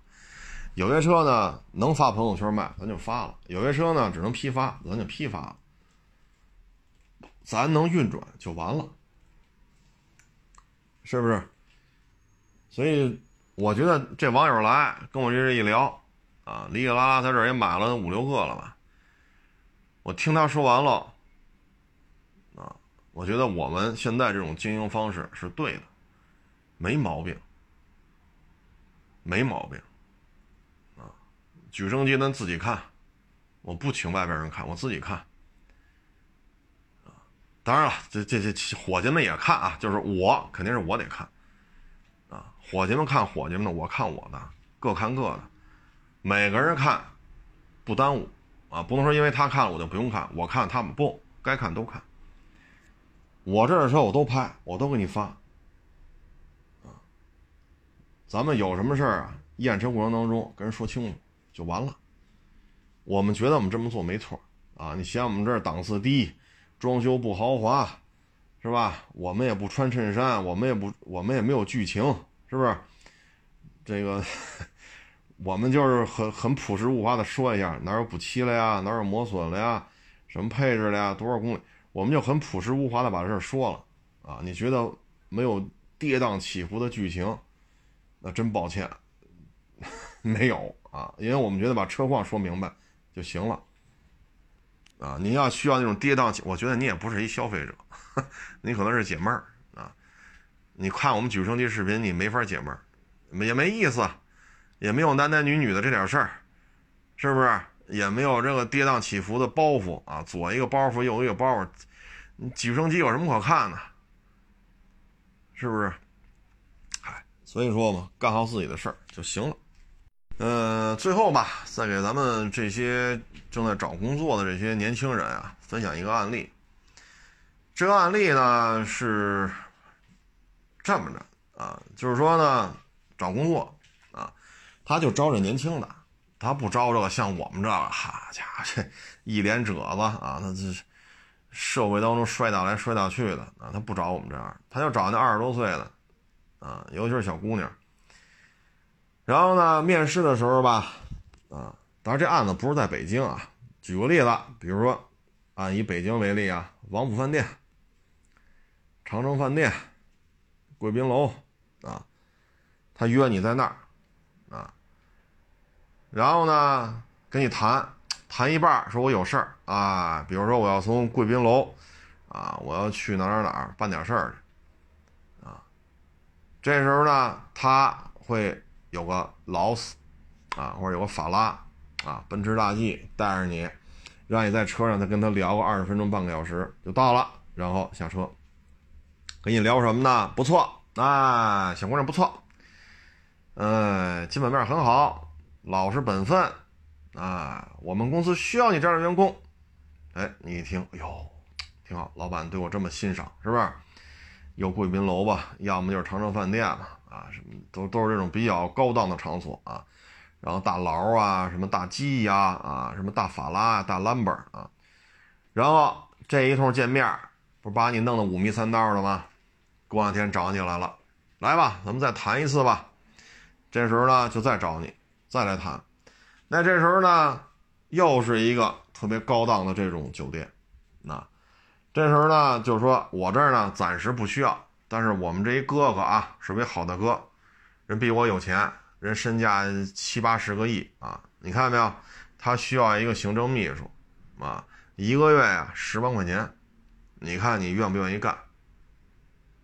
有些车呢能发朋友圈卖，咱就发了；有些车呢只能批发，咱就批发了。咱能运转就完了，是不是？所以我觉得这网友来跟我这一聊，啊，哩哩啦啦在这儿也买了五六个了吧？我听他说完了，我觉得我们现在这种经营方式是对的，没毛病，没毛病。啊举升机咱自己看，我不请外边人看，我自己看。啊，当然了，这这这伙计们也看啊，就是我肯定是我得看，啊，伙计们看伙计们的，我看我的，各看各的，每个人看不耽误啊，不能说因为他看了我就不用看，我看他们不该看都看。我这儿的车我都拍，我都给你发。啊，咱们有什么事儿啊，验车过程当中跟人说清楚。就完了。我们觉得我们这么做没错啊！你嫌我们这儿档次低，装修不豪华，是吧？我们也不穿衬衫，我们也不，我们也没有剧情，是不是？这个我们就是很很朴实无华的说一下，哪有补漆了呀？哪有磨损了呀？什么配置了呀？多少公里？我们就很朴实无华的把这事说了啊！你觉得没有跌宕起伏的剧情，那真抱歉，没有。啊，因为我们觉得把车况说明白就行了。啊，你要需要那种跌宕，我觉得你也不是一消费者，你可能是解闷儿啊。你看我们举升机视频，你没法解闷儿，也没意思，也没有男男女女的这点事儿，是不是？也没有这个跌宕起伏的包袱啊，左一个包袱，右一个包袱，你举升机有什么可看的？是不是？嗨，所以说嘛，干好自己的事儿就行了。呃，最后吧，再给咱们这些正在找工作的这些年轻人啊，分享一个案例。这个案例呢是这么着啊，就是说呢，找工作啊，他就招这年轻的，他不招这个像我们这个，哈家伙，这一脸褶子啊，他这社会当中摔倒来摔倒去的啊，他不找我们这样，他就找那二十多岁的啊，尤其是小姑娘。然后呢，面试的时候吧，啊，当然这案子不是在北京啊。举个例子，比如说，按以北京为例啊，王府饭店、长城饭店、贵宾楼啊，他约你在那儿啊，然后呢，跟你谈谈一半，说我有事儿啊，比如说我要从贵宾楼啊，我要去哪哪哪办点事儿去啊，这时候呢，他会。有个劳斯，啊，或者有个法拉，啊，奔驰大 G 带着你，让你在车上再跟他聊个二十分钟、半个小时就到了，然后下车，跟你聊什么呢？不错，啊，小姑娘不错，嗯，基本面很好，老实本分，啊，我们公司需要你这样的员工。哎，你一听，哎呦，挺好，老板对我这么欣赏，是不是？有贵宾楼吧，要么就是长城饭店嘛。啊，什么都都是这种比较高档的场所啊，然后大劳啊，什么大 G 呀，啊，什么大法拉啊，大兰博啊，然后这一通见面，不把你弄得五迷三道的吗？过两天找你来了，来吧，咱们再谈一次吧。这时候呢，就再找你，再来谈。那这时候呢，又是一个特别高档的这种酒店，那这时候呢，就是说我这儿呢，暂时不需要。但是我们这一哥哥啊，是位好大哥，人比我有钱，人身价七八十个亿啊！你看到没有？他需要一个行政秘书，啊，一个月呀十万块钱，你看你愿不愿意干？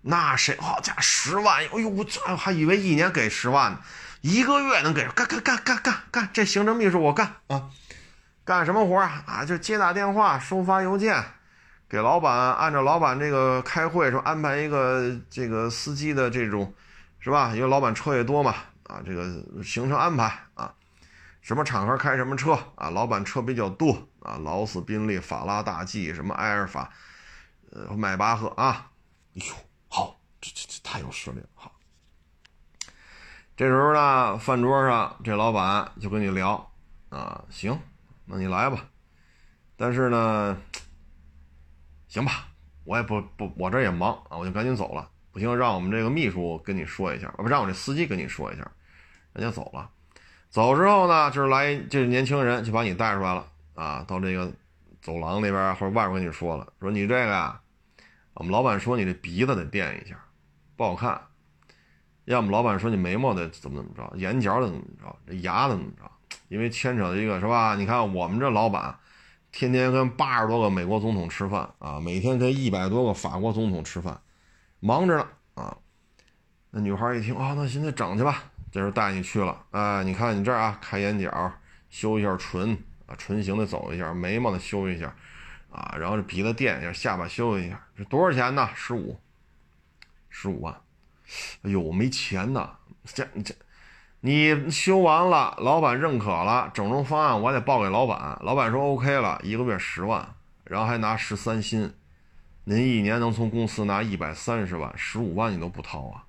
那谁好家伙，十万！哎呦，我这还以为一年给十万呢，一个月能给？干干干干干干！这行政秘书我干啊！干什么活啊？啊，就接打电话、收发邮件。给老板按照老板这个开会说安排一个这个司机的这种，是吧？因为老板车也多嘛，啊，这个行程安排啊，什么场合开什么车啊？老板车比较多啊，劳斯、宾利、法拉大 G，什么埃尔法，呃，迈巴赫啊，哎呦，好，这这这太有实力了，好。这时候呢，饭桌上这老板就跟你聊啊，行，那你来吧，但是呢。行吧，我也不不，我这也忙啊，我就赶紧走了。不行，让我们这个秘书跟你说一下，不让我这司机跟你说一下，人家走了。走之后呢，就是来这年轻人就把你带出来了啊，到这个走廊里边或者外边跟你说了，说你这个呀，我们老板说你这鼻子得垫一下，不好看；要么老板说你眉毛得怎么怎么着，眼角得怎么着，这牙得怎么着，因为牵扯一个是吧？你看我们这老板。天天跟八十多个美国总统吃饭啊，每天跟一百多个法国总统吃饭，忙着呢啊。那女孩一听啊，那现在整去吧，这时候带你去了哎。你看你这儿啊，开眼角，修一下唇啊，唇形的走一下，眉毛的修一下啊，然后这鼻子垫一下，下巴修一下，这多少钱呢？十五，十五万。哎呦，我没钱呐，这这。你修完了，老板认可了，整容方案我得报给老板，老板说 OK 了，一个月十万，然后还拿十三薪，您一年能从公司拿一百三十万，十五万你都不掏啊？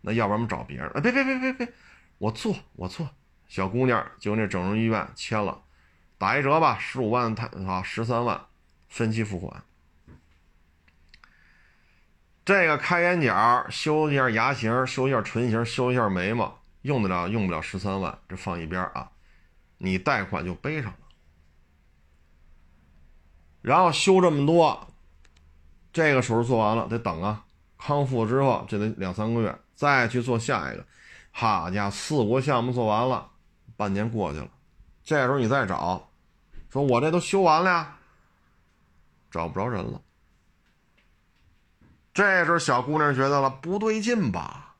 那要不然我们找别人？哎，别别别别别，我做我做，小姑娘就那整容医院签了，打一折吧，十五万太啊，十三万，分期付款。这个开眼角，修一下牙型，修一下唇形，修一下眉毛。用得了，用不了十三万，这放一边啊，你贷款就背上了。然后修这么多，这个手术做完了得等啊，康复之后这得两三个月，再去做下一个。好家伙，四五个项目做完了，半年过去了，这时候你再找，说我这都修完了呀，找不着人了。这时候小姑娘觉得了不对劲吧？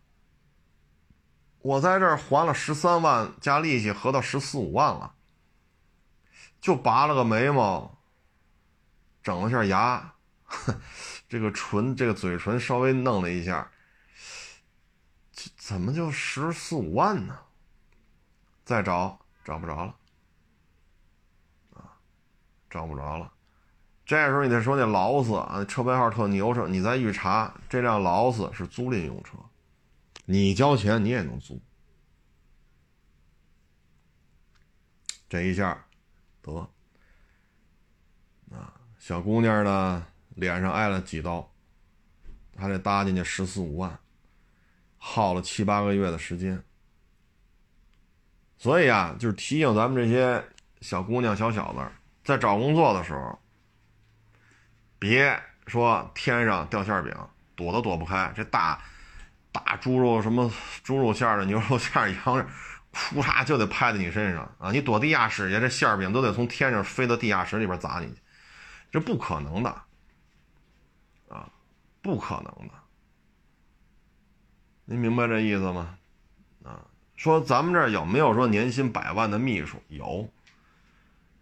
我在这儿还了十三万加利息，合到十四五万了。就拔了个眉毛，整了下牙，这个唇、这个嘴唇稍微弄了一下，怎么就十四五万呢？再找找不着了，啊，找不着了。这时候你再说那劳斯啊，车牌号特牛车，你再一查，这辆劳斯是租赁用车，你交钱你也能租。这一下得啊，小姑娘呢脸上挨了几刀，还得搭进去十四五万，耗了七八个月的时间。所以啊，就是提醒咱们这些小姑娘、小小子，在找工作的时候。别说天上掉馅饼，躲都躲不开。这大大猪肉什么猪肉馅的、牛肉馅羊肉，呼嚓就得拍在你身上啊！你躲地下室去，这馅饼都得从天上飞到地下室里边砸你，这不可能的啊，不可能的。您明白这意思吗？啊，说咱们这儿有没有说年薪百万的秘书？有。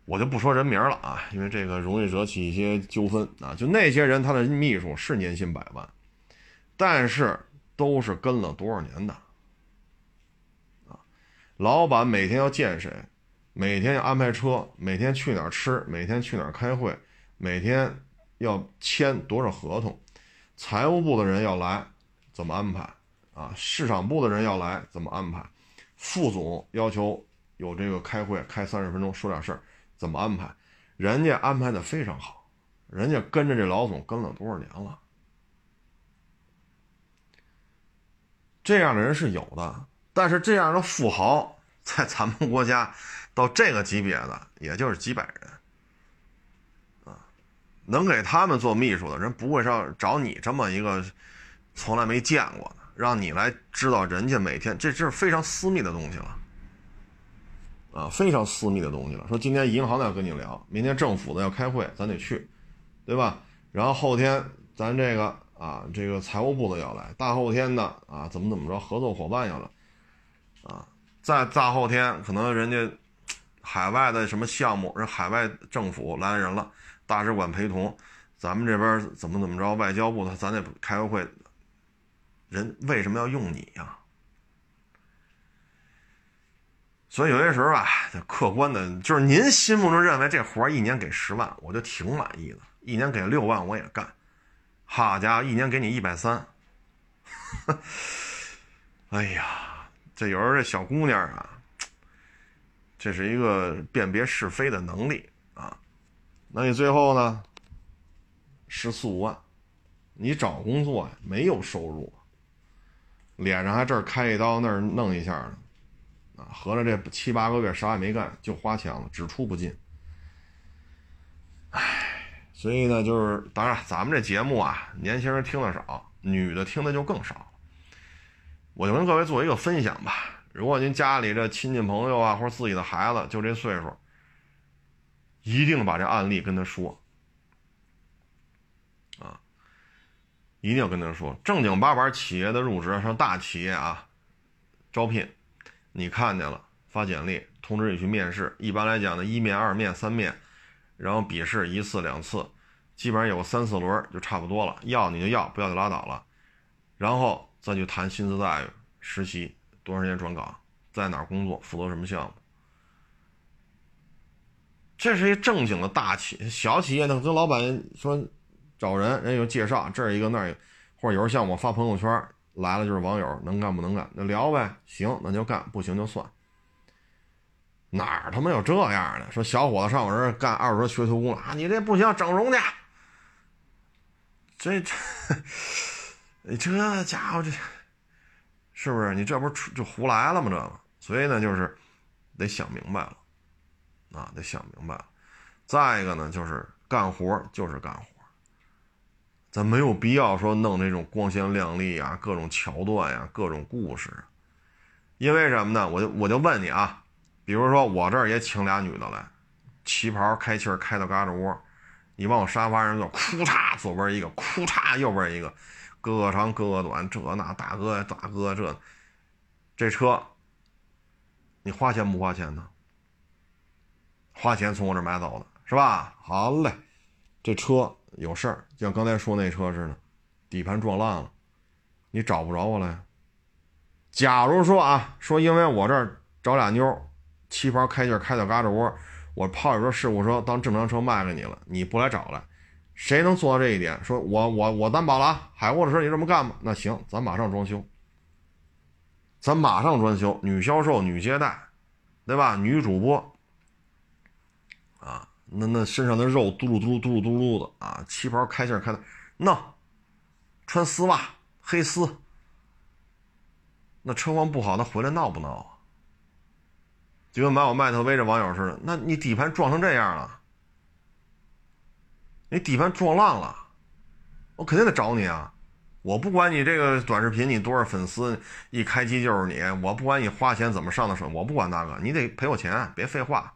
我就不说人名了啊，因为这个容易惹起一些纠纷啊。就那些人，他的秘书是年薪百万，但是都是跟了多少年的啊？老板每天要见谁，每天要安排车，每天去哪儿吃，每天去哪儿开会，每天要签多少合同，财务部的人要来怎么安排啊？市场部的人要来怎么安排？副总要求有这个开会，开三十分钟说点事儿。怎么安排？人家安排的非常好，人家跟着这老总跟了多少年了？这样的人是有的，但是这样的富豪在咱们国家到这个级别的，也就是几百人啊。能给他们做秘书的人，不会上找你这么一个从来没见过的，让你来知道人家每天，这这是非常私密的东西了。啊，非常私密的东西了。说今天银行的要跟你聊，明天政府的要开会，咱得去，对吧？然后后天咱这个啊，这个财务部的要来，大后天的啊，怎么怎么着，合作伙伴要来，啊，再大后天可能人家海外的什么项目，人海外政府来人了，大使馆陪同，咱们这边怎么怎么着，外交部的咱得开个会，人为什么要用你呀？所以有些时候啊，客观的，就是您心目中认为这活一年给十万，我就挺满意的。一年给六万我也干，好家伙，一年给你一百三，哎呀，这有时候这小姑娘啊，这是一个辨别是非的能力啊。那你最后呢，十四五万，你找工作没有收入，脸上还这儿开一刀那儿弄一下呢。啊，合着这七八个月啥也没干就花钱了，只出不进。唉，所以呢，就是当然咱们这节目啊，年轻人听的少，女的听的就更少。我就跟各位做一个分享吧。如果您家里这亲戚朋友啊，或者自己的孩子就这岁数，一定把这案例跟他说。啊，一定要跟他说，正经八百企业的入职，上大企业啊，招聘。你看见了，发简历通知你去面试。一般来讲呢，一面、二面、三面，然后笔试一次、两次，基本上有个三四轮就差不多了。要你就要，不要就拉倒了。然后再去谈薪资待遇、实习多长时间转岗，在哪儿工作，负责什么项目。这是一正经的大企小企业呢，跟老板说找人，人有介绍，这儿一个那儿一个，或者有时候像我发朋友圈。来了就是网友，能干不能干，那聊呗，行那就干，不行就算。哪儿他妈有这样的？说小伙子上我这儿干二十多学徒工啊，你这不行，整容去。这这，这家伙这，是不是？你这不是就胡来了吗？这个，所以呢，就是得想明白了，啊，得想明白了。再一个呢，就是干活就是干活。咱没有必要说弄那种光鲜亮丽啊，各种桥段呀，各种故事，因为什么呢？我就我就问你啊，比如说我这儿也请俩女的来，旗袍开气儿开到嘎吱窝，你往我沙发上坐，哭嚓左边一个，哭嚓右边一个，哥哥长哥哥短，这那大哥大哥这，这车，你花钱不花钱呢？花钱从我这买走的是吧？好嘞，这车。有事儿，像刚才说那车似的，底盘撞烂了，你找不着我了。假如说啊，说因为我这儿找俩妞旗袍开劲开到嘎吱窝，我泡一车事故车当正常车卖给你了，你不来找来，谁能做到这一点？说我我我担保了啊，海沃的车你这么干吧，那行，咱马上装修，咱马上装修，女销售、女接待，对吧？女主播，啊，那那身上的肉嘟噜嘟噜嘟噜嘟噜的啊，旗袍开线开的，那穿丝袜黑丝，那车况不好，他回来闹不闹啊？就跟买我迈特威这网友似的，那你底盘撞成这样了，你底盘撞烂了，我肯定得找你啊！我不管你这个短视频你多少粉丝，一开机就是你，我不管你花钱怎么上的手，我不管那个，你得赔我钱，别废话。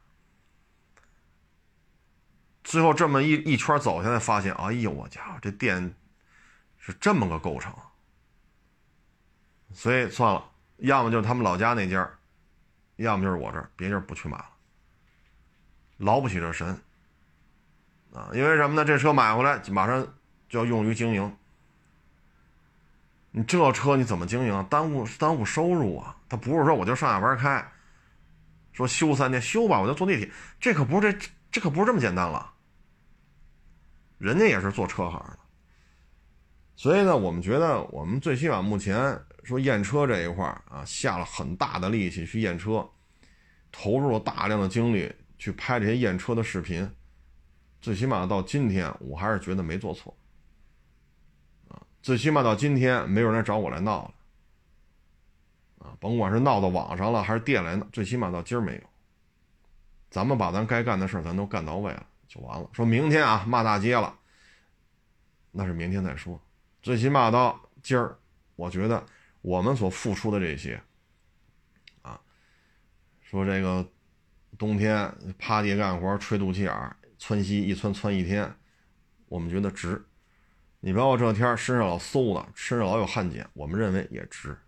最后这么一一圈走下来，发现，哎呦我家伙，这店是这么个构成，所以算了，要么就是他们老家那家。要么就是我这，别地不去买了，劳不起这神啊！因为什么呢？这车买回来马上就要用于经营，你这车你怎么经营？耽误耽误收入啊！他不是说我就上下班开，说修三天修吧，我就坐地铁，这可不是这这可不是这么简单了。人家也是做车行的，所以呢，我们觉得我们最起码目前。说验车这一块啊，下了很大的力气去验车，投入了大量的精力去拍这些验车的视频，最起码到今天，我还是觉得没做错，啊，最起码到今天没有人来找我来闹了，啊，甭管是闹到网上了还是店来，最起码到今儿没有，咱们把咱该干的事咱都干到位了就完了。说明天啊骂大街了，那是明天再说，最起码到今儿，我觉得。我们所付出的这些，啊，说这个冬天趴地干活吹肚脐眼窜稀一窜窜一天，我们觉得值。你包括这天身上老馊的，身上老有汗碱，我们认为也值，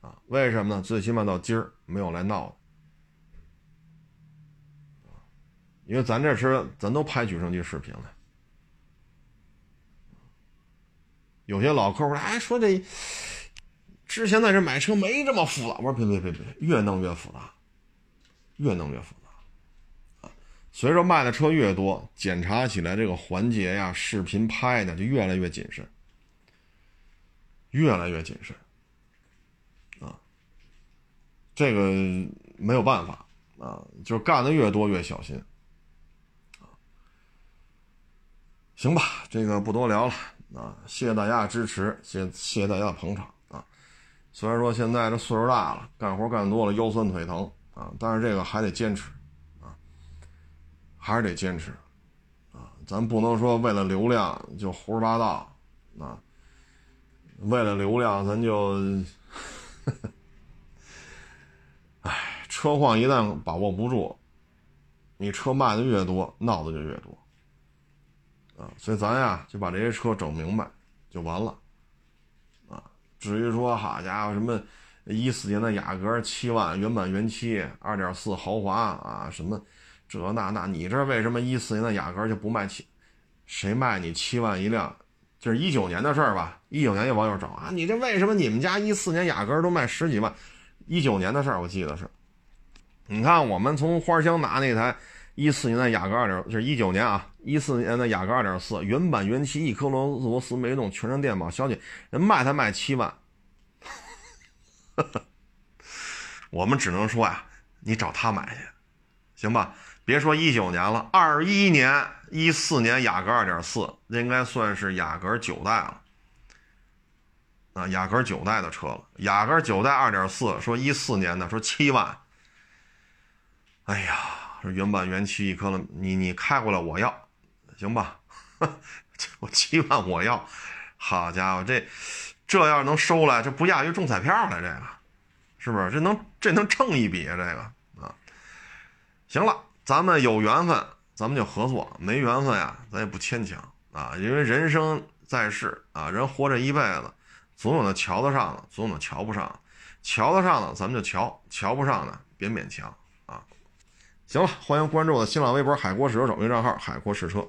啊，为什么呢？最起码到今儿没有来闹的，因为咱这车咱都拍举升机视频了，有些老客户哎说这。之前在这买车没这么复杂，我说别别别别，越弄越复杂，越弄越复杂，啊，随着卖的车越多，检查起来这个环节呀、视频拍的就越来越谨慎，越来越谨慎，啊，这个没有办法啊，就是干的越多越小心，啊，行吧，这个不多聊了啊，谢谢大家的支持，谢谢谢大家的捧场啊。虽然说现在这岁数大了，干活干多了，腰酸腿疼啊，但是这个还得坚持，啊，还是得坚持，啊，咱不能说为了流量就胡说八道，啊，为了流量咱就，哎，车况一旦把握不住，你车卖的越多，闹的就越多，所以咱呀就把这些车整明白就完了。啊至于说好家伙什么，一四年的雅阁七万原版原漆二点四豪华啊什么，这那那你这为什么一四年的雅阁就不卖七？谁卖你七万一辆？就是一九年的事儿吧。一九年有网友找啊，你这为什么你们家一四年雅阁都卖十几万？一九年的事儿我记得是，你看我们从花乡拿那台一四年的雅阁二点，就是一九年啊，一四年的雅阁二点四原版原漆一颗螺丝螺丝没动，全程电保，小姐人卖才卖七万。我们只能说呀，你找他买去，行吧？别说一九年了，二一年、一四年雅阁二点四，应该算是雅阁九代了。啊，雅阁九代的车了。雅阁九代二点四，说一四年的，说七万。哎呀，原版原漆一颗了，你你开过来我要，行吧？我七万我要，好家伙这。这要是能收来，这不亚于中彩票了，这个是不是？这能这能挣一笔啊，这个啊。行了，咱们有缘分，咱们就合作；没缘分呀，咱也不牵强啊。因为人生在世啊，人活这一辈子，总有那瞧得上的，总有那瞧不上。瞧得上的咱们就瞧，瞧不上的别勉强。行了，欢迎关注我的新浪微博“海阔试车手”微账号“海阔试车”。